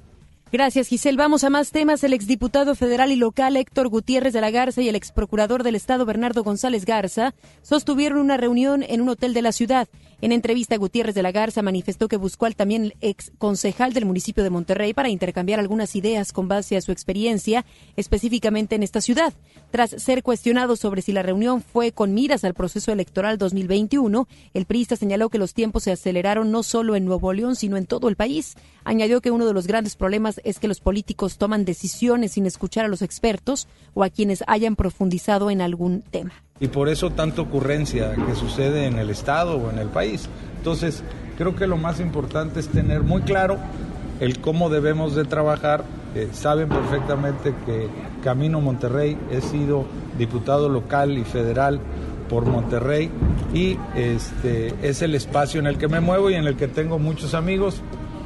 Gracias, Giselle. Vamos a más temas. El exdiputado federal y local Héctor Gutiérrez de la Garza y el exprocurador del Estado Bernardo González Garza sostuvieron una reunión en un hotel de la ciudad. En entrevista, Gutiérrez de la Garza manifestó que buscó al también ex concejal del municipio de Monterrey para intercambiar algunas ideas con base a su experiencia, específicamente en esta ciudad. Tras ser cuestionado sobre si la reunión fue con miras al proceso electoral 2021, el priista señaló que los tiempos se aceleraron no solo en Nuevo León, sino en todo el país. Añadió que uno de los grandes problemas es que los políticos toman decisiones sin escuchar a los expertos o a quienes hayan profundizado en algún tema y por eso tanta ocurrencia que sucede en el Estado o en el país. Entonces, creo que lo más importante es tener muy claro el cómo debemos de trabajar. Eh, saben perfectamente que Camino Monterrey, he sido diputado local y federal por Monterrey y este es el espacio en el que me muevo y en el que tengo muchos amigos,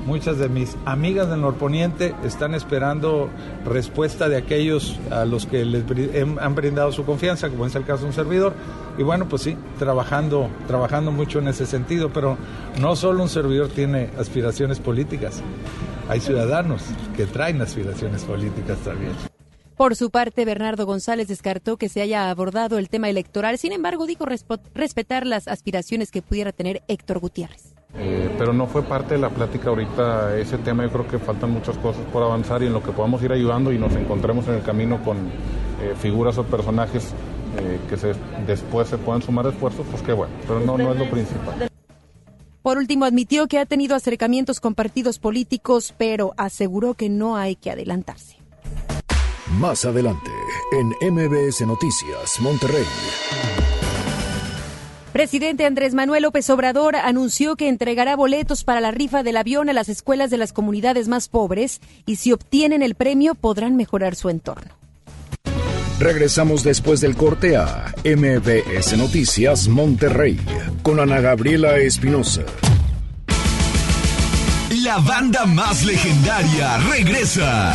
Muchas de mis amigas del norponiente están esperando respuesta de aquellos a los que les han brindado su confianza, como es el caso de un servidor. Y bueno, pues sí, trabajando, trabajando mucho en ese sentido, pero no solo un servidor tiene aspiraciones políticas, hay ciudadanos que traen aspiraciones políticas también. Por su parte, Bernardo González descartó que se haya abordado el tema electoral, sin embargo, dijo respetar las aspiraciones que pudiera tener Héctor Gutiérrez. Eh, pero no fue parte de la plática ahorita ese tema. Yo creo que faltan muchas cosas por avanzar y en lo que podamos ir ayudando y nos encontremos en el camino con eh, figuras o personajes eh, que se, después se puedan sumar esfuerzos, pues qué bueno. Pero no, no es lo principal. Por último, admitió que ha tenido acercamientos con partidos políticos, pero aseguró que no hay que adelantarse. Más adelante, en MBS Noticias, Monterrey. Presidente Andrés Manuel López Obrador anunció que entregará boletos para la rifa del avión a las escuelas de las comunidades más pobres y si obtienen el premio podrán mejorar su entorno. Regresamos después del corte a MBS Noticias Monterrey con Ana Gabriela Espinosa. La banda más legendaria regresa.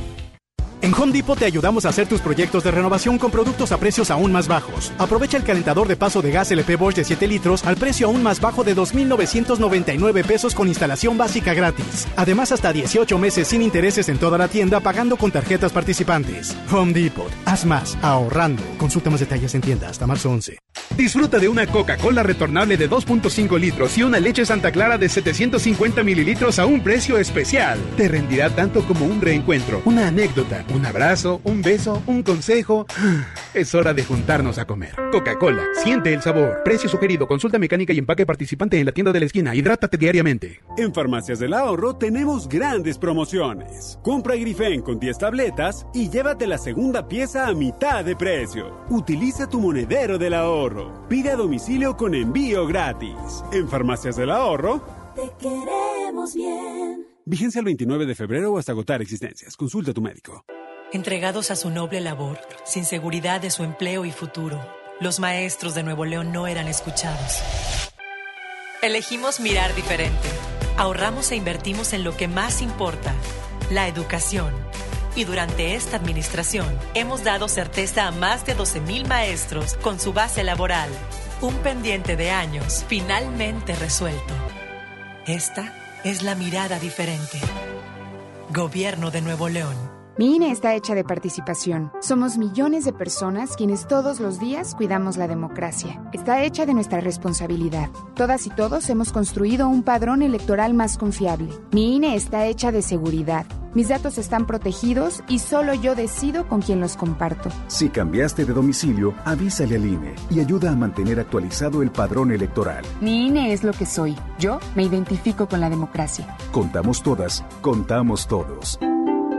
En Home Depot te ayudamos a hacer tus proyectos de renovación con productos a precios aún más bajos. Aprovecha el calentador de paso de gas LP Bosch de 7 litros al precio aún más bajo de 2.999 pesos con instalación básica gratis. Además, hasta 18 meses sin intereses en toda la tienda pagando con tarjetas participantes. Home Depot. Haz más, ahorrando. Consulta más detalles en tienda hasta marzo 11. Disfruta de una Coca-Cola retornable de 2.5 litros y una leche Santa Clara de 750 mililitros a un precio especial. Te rendirá tanto como un reencuentro, una anécdota un abrazo, un beso, un consejo. Es hora de juntarnos a comer. Coca-Cola, siente el sabor. Precio sugerido, consulta mecánica y empaque participante en la tienda de la esquina. Hidrátate diariamente. En Farmacias del Ahorro tenemos grandes promociones. Compra Grifen con 10 tabletas y llévate la segunda pieza a mitad de precio. Utiliza tu monedero del ahorro. Pide a domicilio con envío gratis. En Farmacias del Ahorro. Te queremos bien. Vigencia el 29 de febrero o hasta agotar existencias. Consulta a tu médico. Entregados a su noble labor, sin seguridad de su empleo y futuro, los maestros de Nuevo León no eran escuchados. Elegimos mirar diferente. Ahorramos e invertimos en lo que más importa, la educación. Y durante esta administración hemos dado certeza a más de 12.000 maestros con su base laboral. Un pendiente de años finalmente resuelto. Esta es la mirada diferente. Gobierno de Nuevo León. Mi INE está hecha de participación. Somos millones de personas quienes todos los días cuidamos la democracia. Está hecha de nuestra responsabilidad. Todas y todos hemos construido un padrón electoral más confiable. Mi INE está hecha de seguridad. Mis datos están protegidos y solo yo decido con quién los comparto. Si cambiaste de domicilio, avísale al INE y ayuda a mantener actualizado el padrón electoral. Mi INE es lo que soy. Yo me identifico con la democracia. Contamos todas, contamos todos.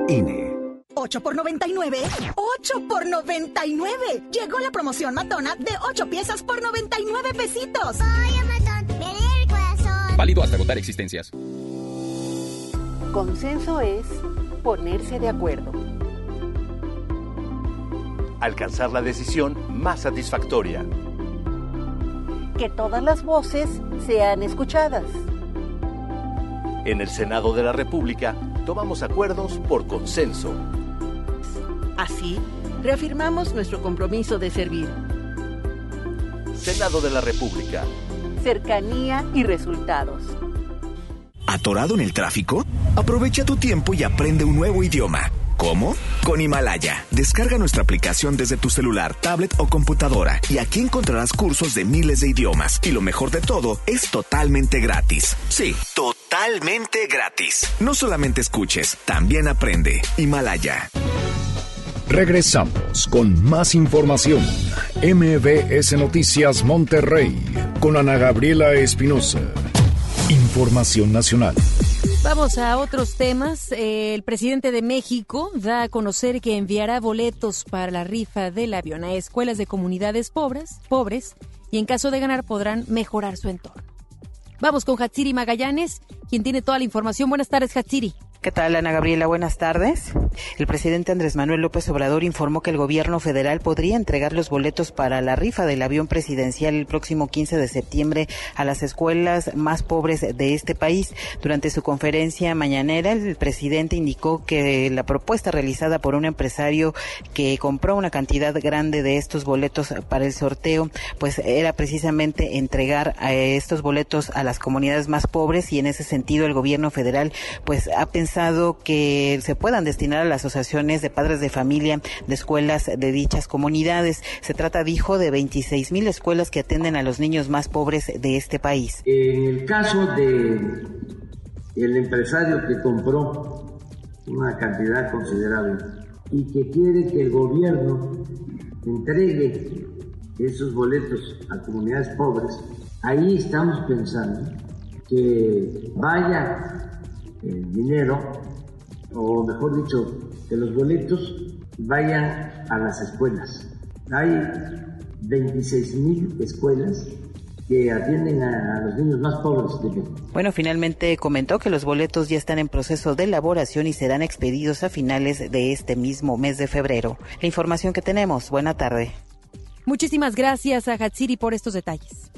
INE. 8 por 99. 8 por 99. Llegó la promoción matona de 8 piezas por 99 pesitos. Matón, me el corazón. Válido hasta agotar existencias. Consenso es ponerse de acuerdo. Alcanzar la decisión más satisfactoria. Que todas las voces sean escuchadas. En el Senado de la República tomamos acuerdos por consenso. Así, reafirmamos nuestro compromiso de servir. Senado de la República. Cercanía y resultados. ¿Atorado en el tráfico? Aprovecha tu tiempo y aprende un nuevo idioma. ¿Cómo? Con Himalaya. Descarga nuestra aplicación desde tu celular, tablet o computadora y aquí encontrarás cursos de miles de idiomas. Y lo mejor de todo, es totalmente gratis. Sí, totalmente gratis. No solamente escuches, también aprende. Himalaya. Regresamos con más información. MBS Noticias Monterrey con Ana Gabriela Espinosa. Información nacional. Vamos a otros temas. El presidente de México da a conocer que enviará boletos para la rifa del avión a escuelas de comunidades pobres, pobres y en caso de ganar podrán mejorar su entorno. Vamos con Hatsiri Magallanes, quien tiene toda la información. Buenas tardes, Hatsiri. ¿Qué tal, Ana Gabriela? Buenas tardes. El presidente Andrés Manuel López Obrador informó que el gobierno federal podría entregar los boletos para la rifa del avión presidencial el próximo 15 de septiembre a las escuelas más pobres de este país. Durante su conferencia mañanera, el presidente indicó que la propuesta realizada por un empresario que compró una cantidad grande de estos boletos para el sorteo, pues era precisamente entregar a estos boletos a las comunidades más pobres y en ese sentido el gobierno federal pues ha pensado que se puedan destinar a las asociaciones de padres de familia de escuelas de dichas comunidades. Se trata, dijo, de 26 mil escuelas que atienden a los niños más pobres de este país. En el caso de el empresario que compró una cantidad considerable y que quiere que el gobierno entregue esos boletos a comunidades pobres, ahí estamos pensando que vaya el dinero, o mejor dicho, que los boletos vayan a las escuelas. Hay 26 mil escuelas que atienden a, los niños más pobres de México. Bueno, finalmente comentó que los boletos ya están en proceso de elaboración y serán expedidos a finales de este mismo mes de febrero. La información que tenemos. Buena tarde. Muchísimas gracias a Hatsiri por estos detalles.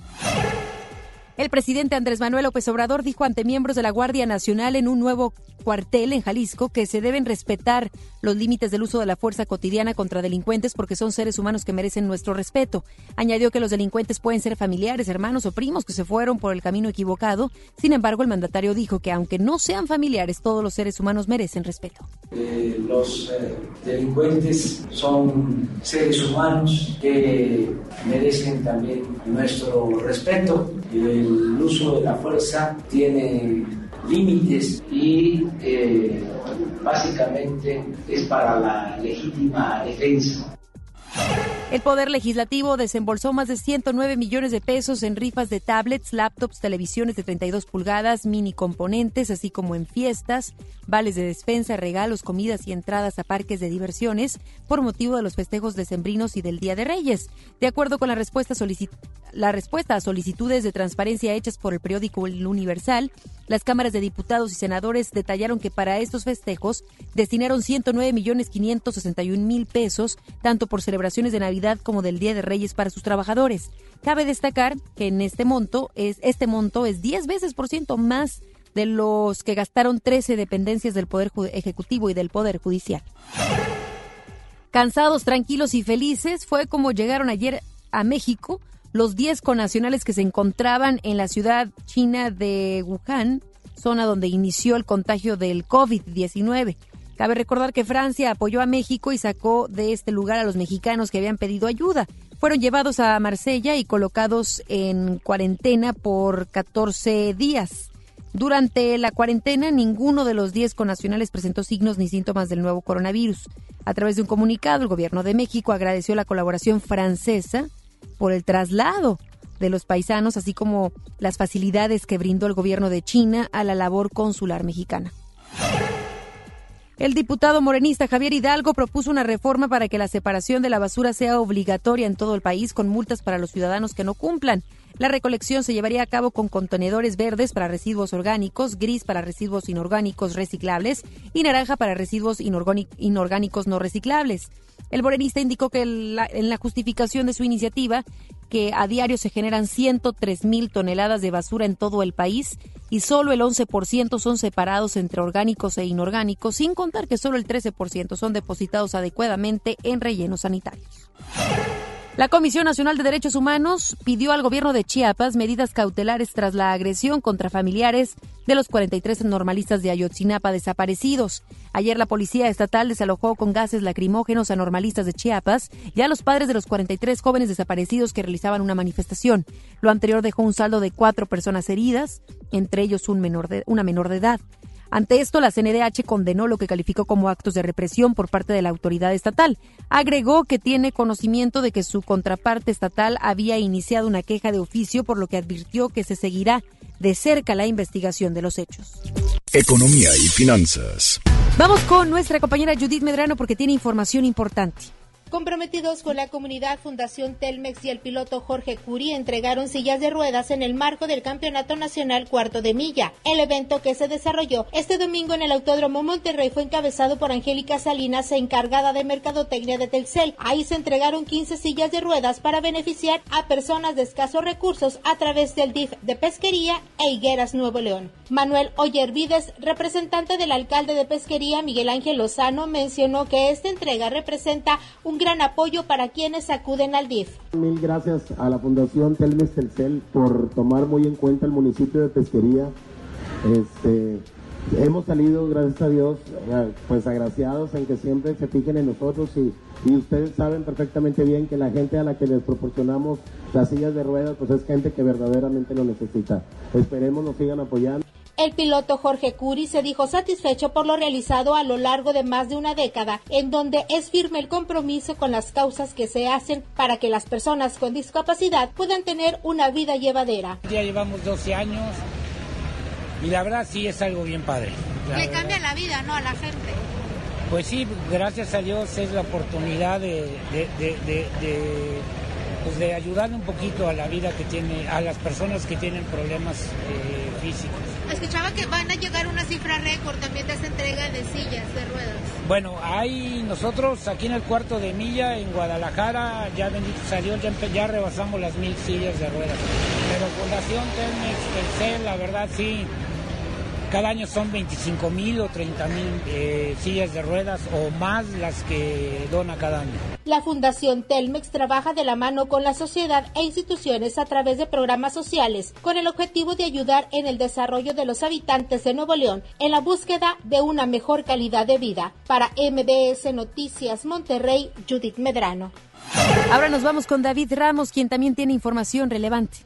El presidente Andrés Manuel López Obrador dijo ante miembros de la Guardia Nacional en un nuevo cuartel en Jalisco que se deben respetar los límites del uso de la fuerza cotidiana contra delincuentes porque son seres humanos que merecen nuestro respeto. Añadió que los delincuentes pueden ser familiares, hermanos o primos que se fueron por el camino equivocado. Sin embargo, el mandatario dijo que aunque no sean familiares, todos los seres humanos merecen respeto. Eh, los eh, delincuentes son seres humanos que merecen también nuestro respeto. El uso de la fuerza tiene límites y eh, básicamente es para la legítima defensa. El Poder Legislativo desembolsó más de 109 millones de pesos en rifas de tablets, laptops, televisiones de 32 pulgadas, mini componentes, así como en fiestas, vales de despensa, regalos, comidas y entradas a parques de diversiones por motivo de los festejos decembrinos y del Día de Reyes. De acuerdo con la respuesta, a solicitudes de transparencia hechas por el periódico El Universal, las cámaras de diputados y senadores detallaron que para estos festejos destinaron 109 millones 561 mil pesos, tanto por celebraciones de Navidad como del Día de Reyes para sus trabajadores. Cabe destacar que en este monto es este monto es 10 veces por ciento más de los que gastaron 13 dependencias del Poder Ejecutivo y del Poder Judicial. Cansados, tranquilos y felices fue como llegaron ayer a México los 10 conacionales que se encontraban en la ciudad china de Wuhan, zona donde inició el contagio del COVID-19. Cabe recordar que Francia apoyó a México y sacó de este lugar a los mexicanos que habían pedido ayuda. Fueron llevados a Marsella y colocados en cuarentena por 14 días. Durante la cuarentena, ninguno de los 10 conacionales presentó signos ni síntomas del nuevo coronavirus. A través de un comunicado, el gobierno de México agradeció la colaboración francesa por el traslado de los paisanos, así como las facilidades que brindó el gobierno de China a la labor consular mexicana. El diputado morenista Javier Hidalgo propuso una reforma para que la separación de la basura sea obligatoria en todo el país con multas para los ciudadanos que no cumplan. La recolección se llevaría a cabo con contenedores verdes para residuos orgánicos, gris para residuos inorgánicos reciclables y naranja para residuos inorgánicos no reciclables. El morenista indicó que en la justificación de su iniciativa que a diario se generan 103 mil toneladas de basura en todo el país y solo el 11% son separados entre orgánicos e inorgánicos, sin contar que solo el 13% son depositados adecuadamente en rellenos sanitarios. La Comisión Nacional de Derechos Humanos pidió al gobierno de Chiapas medidas cautelares tras la agresión contra familiares de los 43 normalistas de Ayotzinapa desaparecidos. Ayer la Policía Estatal desalojó con gases lacrimógenos a normalistas de Chiapas y a los padres de los 43 jóvenes desaparecidos que realizaban una manifestación. Lo anterior dejó un saldo de cuatro personas heridas, entre ellos un menor de, una menor de edad. Ante esto, la CNDH condenó lo que calificó como actos de represión por parte de la autoridad estatal. Agregó que tiene conocimiento de que su contraparte estatal había iniciado una queja de oficio, por lo que advirtió que se seguirá de cerca la investigación de los hechos. Economía y finanzas. Vamos con nuestra compañera Judith Medrano porque tiene información importante. Comprometidos con la comunidad Fundación Telmex y el piloto Jorge Curi entregaron sillas de ruedas en el marco del Campeonato Nacional Cuarto de Milla. El evento que se desarrolló este domingo en el Autódromo Monterrey fue encabezado por Angélica Salinas, encargada de Mercadotecnia de Telcel. Ahí se entregaron 15 sillas de ruedas para beneficiar a personas de escasos recursos a través del DIF de Pesquería e Higueras Nuevo León. Manuel Oyervides, representante del alcalde de Pesquería, Miguel Ángel Lozano, mencionó que esta entrega representa un gran apoyo para quienes acuden al DIF. Mil gracias a la Fundación Telmes Telcel por tomar muy en cuenta el municipio de Pesquería. Este, hemos salido, gracias a Dios, pues agraciados en que siempre se fijen en nosotros y, y, ustedes saben perfectamente bien que la gente a la que les proporcionamos las sillas de ruedas, pues es gente que verdaderamente lo necesita. Esperemos nos sigan apoyando. El piloto Jorge Curi se dijo satisfecho por lo realizado a lo largo de más de una década, en donde es firme el compromiso con las causas que se hacen para que las personas con discapacidad puedan tener una vida llevadera. Ya llevamos 12 años y la verdad sí es algo bien padre. Le cambia la vida, ¿no? A la gente. Pues sí, gracias a Dios es la oportunidad de, de, de, de pues de ayudarle un poquito a la vida que tiene, a las personas que tienen problemas eh, físicos. Escuchaba que van a llegar una cifra récord también de esa entrega de sillas de ruedas. Bueno, hay nosotros aquí en el cuarto de milla, en Guadalajara, ya bendito salió, ya, ya rebasamos las mil sillas de ruedas. Pero Fundación Telmex, la verdad sí, cada año son 25 mil o 30 mil eh, sillas de ruedas o más las que dona cada año. La Fundación Telmex trabaja de la mano con la sociedad e instituciones a través de programas sociales con el objetivo de ayudar en el desarrollo de los habitantes de Nuevo León en la búsqueda de una mejor calidad de vida. Para MBS Noticias Monterrey, Judith Medrano. Ahora nos vamos con David Ramos, quien también tiene información relevante.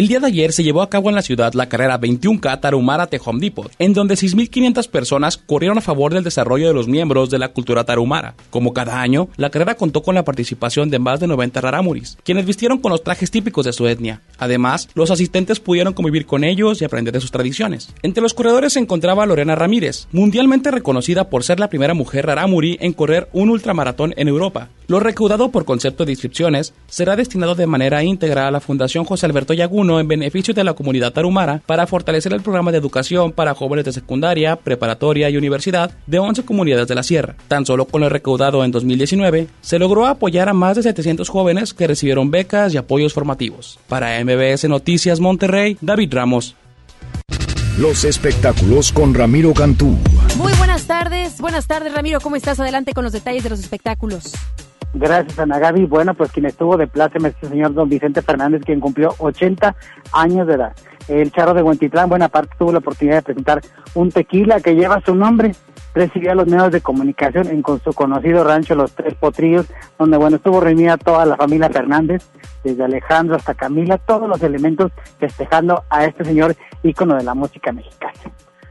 El día de ayer se llevó a cabo en la ciudad la carrera 21K Tarahumara de Home Depot, en donde 6.500 personas corrieron a favor del desarrollo de los miembros de la cultura tarahumara. Como cada año, la carrera contó con la participación de más de 90 raramuris, quienes vistieron con los trajes típicos de su etnia. Además, los asistentes pudieron convivir con ellos y aprender de sus tradiciones. Entre los corredores se encontraba Lorena Ramírez, mundialmente reconocida por ser la primera mujer raramuri en correr un ultramaratón en Europa. Lo recaudado por concepto de inscripciones será destinado de manera íntegra a la Fundación José Alberto Yaguno en beneficio de la comunidad tarumara para fortalecer el programa de educación para jóvenes de secundaria, preparatoria y universidad de 11 comunidades de la Sierra. Tan solo con lo recaudado en 2019 se logró apoyar a más de 700 jóvenes que recibieron becas y apoyos formativos. Para MBS Noticias Monterrey, David Ramos. Los espectáculos con Ramiro Cantú. Muy buenas tardes, buenas tardes Ramiro, ¿cómo estás? Adelante con los detalles de los espectáculos. Gracias, Ana Gaby. Bueno, pues quien estuvo de pláceme este señor don Vicente Fernández, quien cumplió 80 años de edad. El charro de Huentitlán, buena parte, tuvo la oportunidad de presentar un tequila que lleva su nombre. Recibió a los medios de comunicación en con su conocido rancho Los Tres Potrillos, donde, bueno, estuvo reunida toda la familia Fernández, desde Alejandro hasta Camila, todos los elementos festejando a este señor ícono de la música mexicana.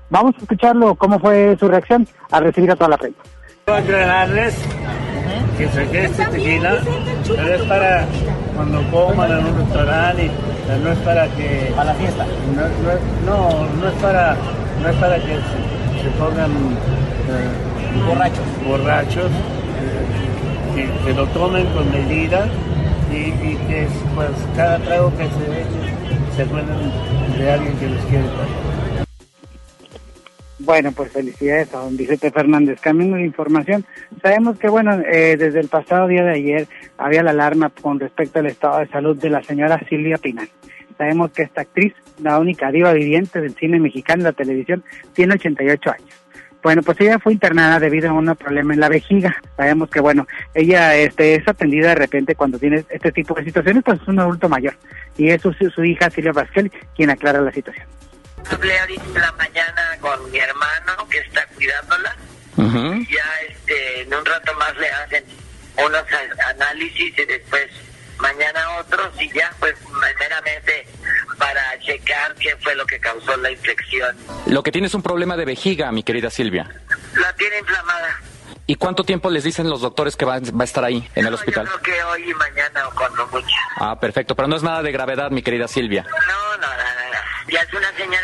Vamos a escucharlo, cómo fue su reacción al recibir a toda la prensa. Que saqué este tequila, pero es para cuando coman en un restaurante, y, no es para que... Para la fiesta. No, no, no, no es para, no es para que se, se pongan... Eh, borrachos. Borrachos, eh, que, que, lo tomen con medida y, y, que pues cada trago que se eche se acuerden de alguien que les quiere tanto. Bueno, pues felicidades a don Vicente Fernández. Cambiando de información, sabemos que, bueno, eh, desde el pasado día de ayer había la alarma con respecto al estado de salud de la señora Silvia Pinal. Sabemos que esta actriz, la única diva viviente del cine mexicano y la televisión, tiene 88 años. Bueno, pues ella fue internada debido a un problema en la vejiga. Sabemos que, bueno, ella este, es atendida de repente cuando tiene este tipo de situaciones, pues es un adulto mayor. Y es su, su hija Silvia Pascal quien aclara la situación. Hablé ahorita en la mañana con mi hermano que está cuidándola. Uh -huh. Ya este, en un rato más le hacen unos análisis y después mañana otros y ya pues meramente para checar qué fue lo que causó la infección. Lo que tiene es un problema de vejiga, mi querida Silvia. La tiene inflamada. ¿Y cuánto tiempo les dicen los doctores que va, va a estar ahí en no, el hospital? Yo creo que hoy y mañana o cuando mucho. Ah, perfecto, pero no es nada de gravedad, mi querida Silvia. No, no, no, no, ya es una grande.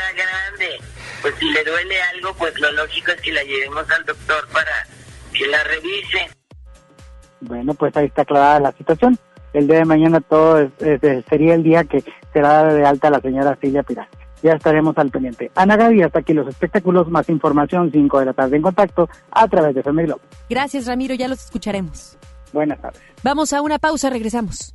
Pues si le duele algo, pues lo lógico es que la llevemos al doctor para que la revise. Bueno, pues ahí está aclarada la situación. El día de mañana todo sería el día que será de alta la señora Silvia Piral. Ya estaremos al pendiente. Ana Gaby, hasta aquí los espectáculos. Más información, 5 de la tarde en contacto a través de FM Globo. Gracias, Ramiro. Ya los escucharemos. Buenas tardes. Vamos a una pausa, regresamos.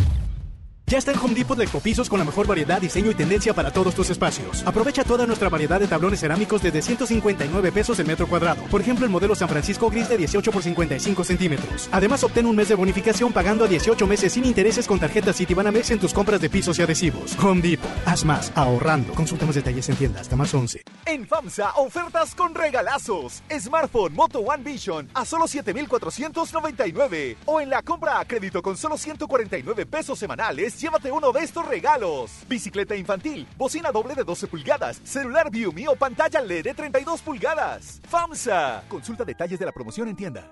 Ya está en Home Depot de Ecopisos con la mejor variedad, diseño y tendencia para todos tus espacios. Aprovecha toda nuestra variedad de tablones cerámicos desde 159 pesos el metro cuadrado. Por ejemplo, el modelo San Francisco Gris de 18 por 55 centímetros. Además, obtén un mes de bonificación pagando a 18 meses sin intereses con tarjetas Citibanamex en tus compras de pisos y adhesivos. Home Depot. Haz más, ahorrando. Consulta más detalles en tienda hasta más 11. En FAMSA, ofertas con regalazos. Smartphone Moto One Vision a solo 7,499. O en la compra a crédito con solo 149 pesos semanales llévate uno de estos regalos. Bicicleta infantil, bocina doble de 12 pulgadas, celular Viumi o pantalla LED de 32 pulgadas. FAMSA. Consulta detalles de la promoción en tienda.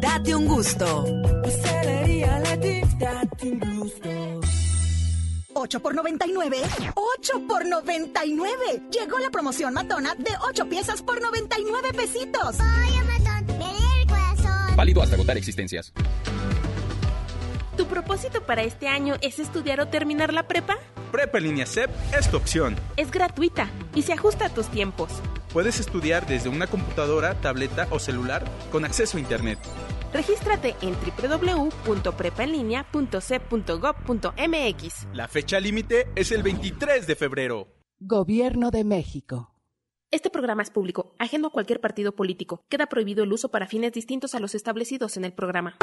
date un gusto. date un gusto. 8 por 99. 8 por 99. Llegó la promoción matona de 8 piezas por 99 pesitos. Ay, matón, me el corazón. Válido hasta agotar existencias. ¿Tu propósito para este año es estudiar o terminar la prepa? Prepa en línea CEP es tu opción. Es gratuita y se ajusta a tus tiempos. Puedes estudiar desde una computadora, tableta o celular con acceso a Internet. Regístrate en www.prepaenlinea.cep.gov.mx. La fecha límite es el 23 de febrero. Gobierno de México. Este programa es público, ajeno a cualquier partido político. Queda prohibido el uso para fines distintos a los establecidos en el programa.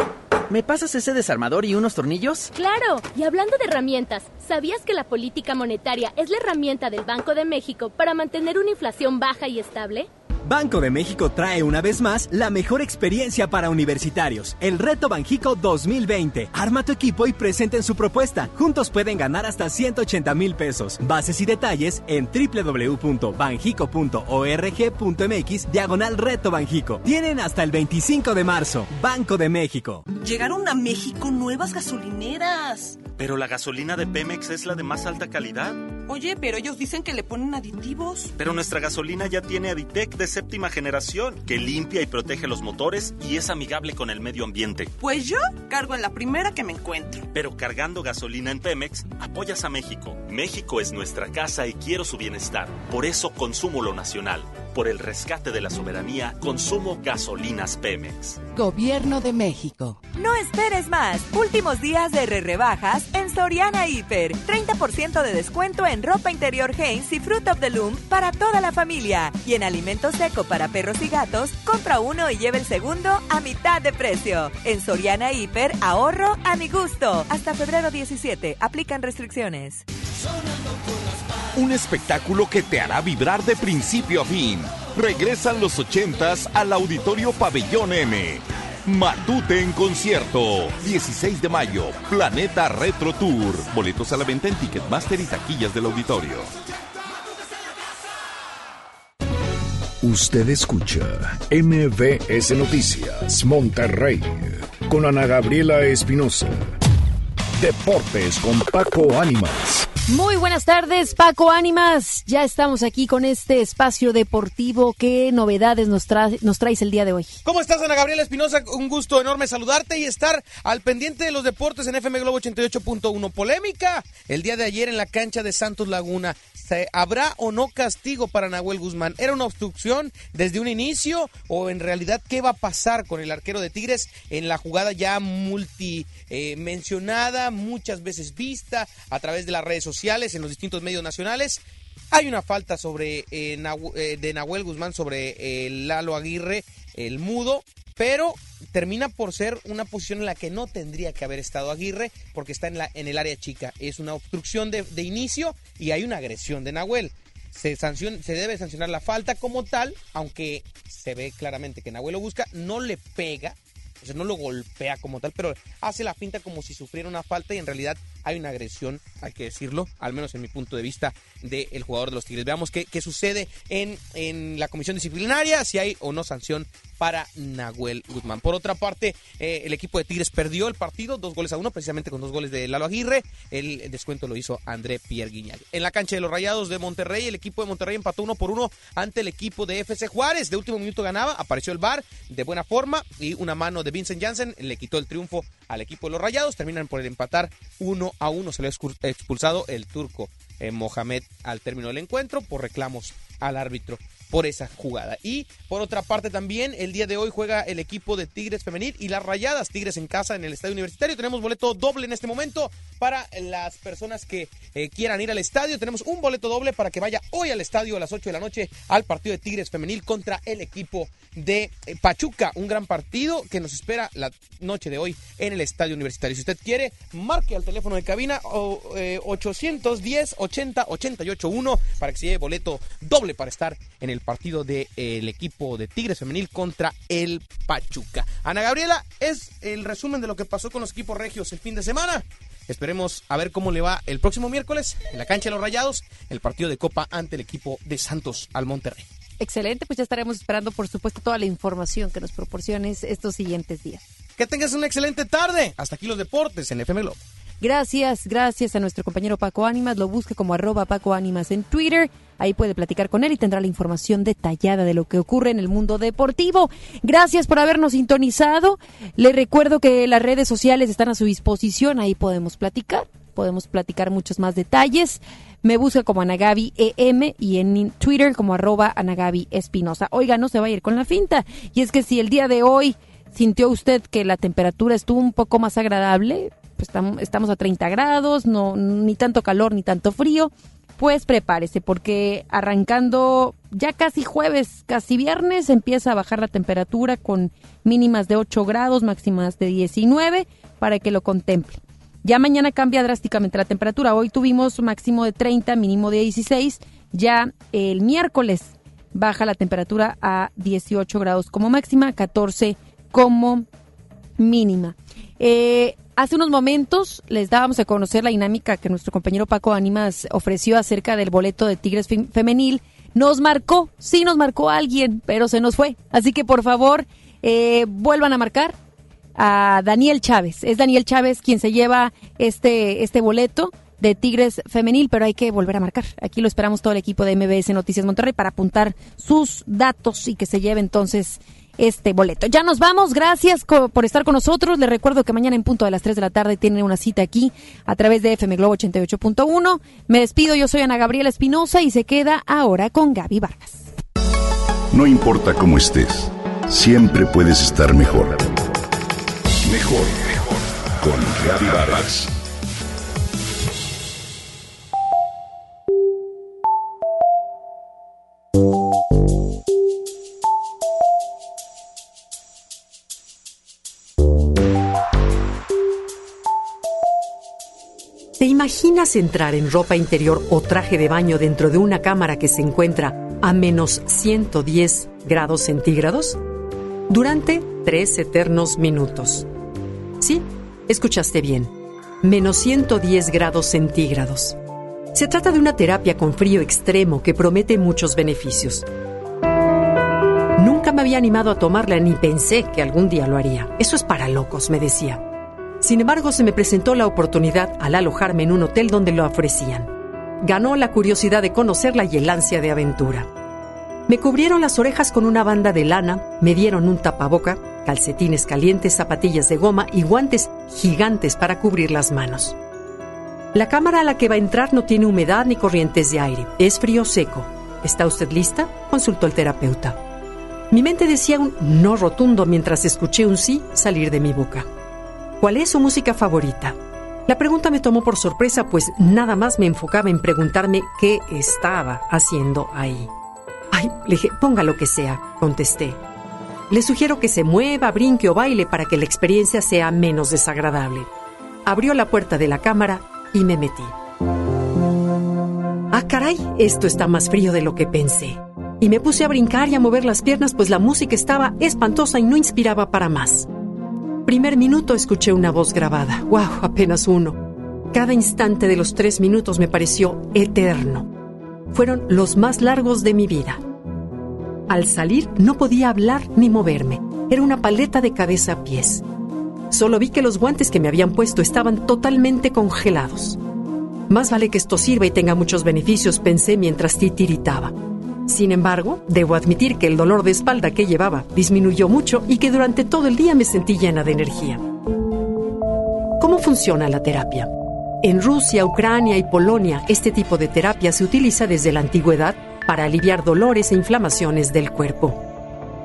¿Me pasas ese desarmador y unos tornillos? Claro, y hablando de herramientas, ¿sabías que la política monetaria es la herramienta del Banco de México para mantener una inflación baja y estable? Banco de México trae una vez más la mejor experiencia para universitarios, el Reto Banjico 2020. Arma tu equipo y presenten su propuesta. Juntos pueden ganar hasta 180 mil pesos. Bases y detalles en www.banjico.org.mx diagonal Reto Banjico. Tienen hasta el 25 de marzo. Banco de México. Llegaron a México nuevas gasolineras. Pero la gasolina de Pemex es la de más alta calidad. Oye, pero ellos dicen que le ponen aditivos. Pero nuestra gasolina ya tiene Aditec de séptima generación, que limpia y protege los motores y es amigable con el medio ambiente. Pues yo cargo en la primera que me encuentro. Pero cargando gasolina en Pemex, apoyas a México. México es nuestra casa y quiero su bienestar. Por eso consumo lo nacional. Por el rescate de la soberanía, consumo gasolinas Pemex. Gobierno de México. No esperes más. Últimos días de re rebajas en Soriana Hiper. 30% de descuento en ropa interior Hanes y Fruit of the Loom para toda la familia. Y en alimento seco para perros y gatos, compra uno y lleve el segundo a mitad de precio. En Soriana Hiper, ahorro a mi gusto. Hasta febrero 17. Aplican restricciones. Un espectáculo que te hará vibrar de principio a fin. Regresan los ochentas al Auditorio Pabellón M. Matute en concierto. 16 de mayo. Planeta Retro Tour. Boletos a la venta en Ticketmaster y taquillas del auditorio. Usted escucha MBS Noticias Monterrey con Ana Gabriela Espinosa. Deportes con Paco Ánimas. Muy buenas tardes, Paco Ánimas. Ya estamos aquí con este espacio deportivo. ¿Qué novedades nos, nos traes el día de hoy? ¿Cómo estás, Ana Gabriela Espinosa? Un gusto enorme saludarte y estar al pendiente de los deportes en FM Globo 88.1. Polémica el día de ayer en la cancha de Santos Laguna. ¿Habrá o no castigo para Nahuel Guzmán? ¿Era una obstrucción desde un inicio o en realidad qué va a pasar con el arquero de Tigres en la jugada ya multimencionada, eh, muchas veces vista a través de las redes sociales, en los distintos medios nacionales? Hay una falta sobre eh, eh, de Nahuel Guzmán sobre el Lalo Aguirre, el mudo, pero termina por ser una posición en la que no tendría que haber estado Aguirre porque está en, la, en el área chica. Es una obstrucción de, inicio y hay una agresión de Nahuel. se, se debe sancionar la falta como tal, aunque se ve claramente que Nahuel lo busca, no le pega, o sea, no lo golpea como tal, pero hace la finta como si sufriera una falta y en realidad hay una agresión, hay que decirlo, al menos en mi punto de vista, del jugador de los Tigres. Veamos qué, qué sucede en, en, la comisión disciplinaria, si hay o no sanción para Nahuel Guzmán. Por otra parte, eh, el equipo de Tigres perdió el partido, dos goles a uno, precisamente con dos goles de Lalo Aguirre. El, descuento lo hizo André Pierre Guiñal. En la cancha de los Rayados de Monterrey, el equipo de Monterrey empató uno por uno ante el equipo de FC Juárez. De último minuto ganaba, apareció el VAR de buena forma y una mano de Vincent Janssen le quitó el triunfo al equipo de los Rayados. Terminan por el empatar uno a uno. Se le ha expulsado el turco eh, Mohamed al término del encuentro por reclamos al árbitro por esa jugada. Y por otra parte también, el día de hoy juega el equipo de Tigres Femenil y las Rayadas Tigres en casa en el Estadio Universitario. Tenemos boleto doble en este momento para las personas que eh, quieran ir al estadio. Tenemos un boleto doble para que vaya hoy al estadio a las 8 de la noche al partido de Tigres Femenil contra el equipo de eh, Pachuca. Un gran partido que nos espera la noche de hoy en el Estadio Universitario. Si usted quiere, marque al teléfono de cabina o, eh, 810 80 88 1 para que se lleve boleto doble para estar en el partido del de, equipo de Tigres Femenil contra el Pachuca. Ana Gabriela, es el resumen de lo que pasó con los equipos regios el fin de semana. Esperemos a ver cómo le va el próximo miércoles en la cancha de los Rayados, el partido de Copa ante el equipo de Santos al Monterrey. Excelente, pues ya estaremos esperando, por supuesto, toda la información que nos proporciones estos siguientes días. Que tengas una excelente tarde. Hasta aquí los deportes en FM Globo. Gracias, gracias a nuestro compañero Paco Ánimas. Lo busque como arroba Paco Ánimas en Twitter. Ahí puede platicar con él y tendrá la información detallada de lo que ocurre en el mundo deportivo. Gracias por habernos sintonizado. Le recuerdo que las redes sociales están a su disposición. Ahí podemos platicar. Podemos platicar muchos más detalles. Me busca como Anagabi EM y en Twitter como arroba Anagabi Espinosa. Oiga, no se va a ir con la finta. Y es que si el día de hoy sintió usted que la temperatura estuvo un poco más agradable, pues estamos a 30 grados, no ni tanto calor ni tanto frío, pues prepárese porque arrancando ya casi jueves, casi viernes empieza a bajar la temperatura con mínimas de 8 grados, máximas de 19 para que lo contemple. Ya mañana cambia drásticamente la temperatura. Hoy tuvimos máximo de 30, mínimo de 16. Ya el miércoles baja la temperatura a 18 grados como máxima, 14 como mínima. Eh, Hace unos momentos les dábamos a conocer la dinámica que nuestro compañero Paco Ánimas ofreció acerca del boleto de Tigres Femenil. Nos marcó, sí nos marcó alguien, pero se nos fue. Así que por favor, eh, vuelvan a marcar a Daniel Chávez. Es Daniel Chávez quien se lleva este, este boleto de Tigres Femenil, pero hay que volver a marcar. Aquí lo esperamos todo el equipo de MBS Noticias Monterrey para apuntar sus datos y que se lleve entonces este boleto. Ya nos vamos, gracias por estar con nosotros. Les recuerdo que mañana en punto de las 3 de la tarde tienen una cita aquí a través de FM Globo 88.1. Me despido, yo soy Ana Gabriela Espinosa y se queda ahora con Gaby Vargas. No importa cómo estés, siempre puedes estar mejor. Mejor, mejor. Con Gaby Vargas. ¿Te imaginas entrar en ropa interior o traje de baño dentro de una cámara que se encuentra a menos 110 grados centígrados? Durante tres eternos minutos. Sí, escuchaste bien. Menos 110 grados centígrados. Se trata de una terapia con frío extremo que promete muchos beneficios. Nunca me había animado a tomarla ni pensé que algún día lo haría. Eso es para locos, me decía. Sin embargo, se me presentó la oportunidad al alojarme en un hotel donde lo ofrecían. Ganó la curiosidad de conocerla y el de aventura. Me cubrieron las orejas con una banda de lana, me dieron un tapaboca, calcetines calientes, zapatillas de goma y guantes gigantes para cubrir las manos. La cámara a la que va a entrar no tiene humedad ni corrientes de aire, es frío seco. ¿Está usted lista? consultó el terapeuta. Mi mente decía un no rotundo mientras escuché un sí salir de mi boca. ¿Cuál es su música favorita? La pregunta me tomó por sorpresa, pues nada más me enfocaba en preguntarme qué estaba haciendo ahí. Ay, le dije, ponga lo que sea, contesté. Le sugiero que se mueva, brinque o baile para que la experiencia sea menos desagradable. Abrió la puerta de la cámara y me metí. Ah, caray, esto está más frío de lo que pensé. Y me puse a brincar y a mover las piernas, pues la música estaba espantosa y no inspiraba para más. Primer minuto escuché una voz grabada. ¡Wow! Apenas uno. Cada instante de los tres minutos me pareció eterno. Fueron los más largos de mi vida. Al salir no podía hablar ni moverme. Era una paleta de cabeza a pies. Solo vi que los guantes que me habían puesto estaban totalmente congelados. Más vale que esto sirva y tenga muchos beneficios, pensé mientras titiritaba. Sin embargo, debo admitir que el dolor de espalda que llevaba disminuyó mucho y que durante todo el día me sentí llena de energía. ¿Cómo funciona la terapia? En Rusia, Ucrania y Polonia, este tipo de terapia se utiliza desde la antigüedad para aliviar dolores e inflamaciones del cuerpo.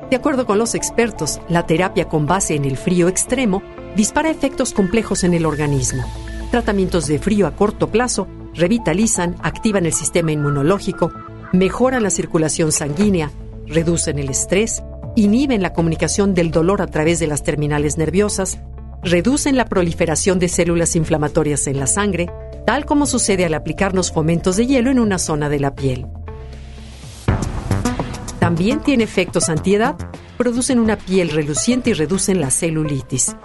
De acuerdo con los expertos, la terapia con base en el frío extremo dispara efectos complejos en el organismo. Tratamientos de frío a corto plazo revitalizan, activan el sistema inmunológico, mejoran la circulación sanguínea, reducen el estrés, inhiben la comunicación del dolor a través de las terminales nerviosas, reducen la proliferación de células inflamatorias en la sangre, tal como sucede al aplicarnos fomentos de hielo en una zona de la piel. También tiene efectos antiedad, producen una piel reluciente y reducen la celulitis.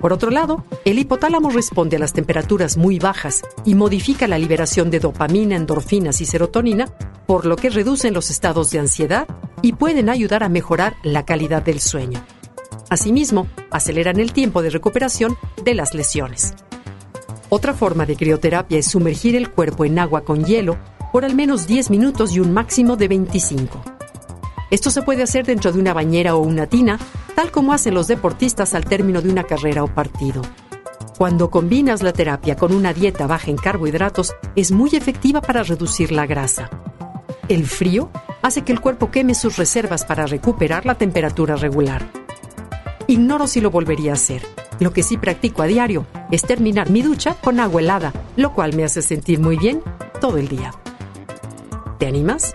Por otro lado, el hipotálamo responde a las temperaturas muy bajas y modifica la liberación de dopamina, endorfinas y serotonina, por lo que reducen los estados de ansiedad y pueden ayudar a mejorar la calidad del sueño. Asimismo, aceleran el tiempo de recuperación de las lesiones. Otra forma de crioterapia es sumergir el cuerpo en agua con hielo por al menos 10 minutos y un máximo de 25. Esto se puede hacer dentro de una bañera o una tina, tal como hacen los deportistas al término de una carrera o partido. Cuando combinas la terapia con una dieta baja en carbohidratos, es muy efectiva para reducir la grasa. El frío hace que el cuerpo queme sus reservas para recuperar la temperatura regular. Ignoro si lo volvería a hacer. Lo que sí practico a diario es terminar mi ducha con agua helada, lo cual me hace sentir muy bien todo el día. ¿Te animas?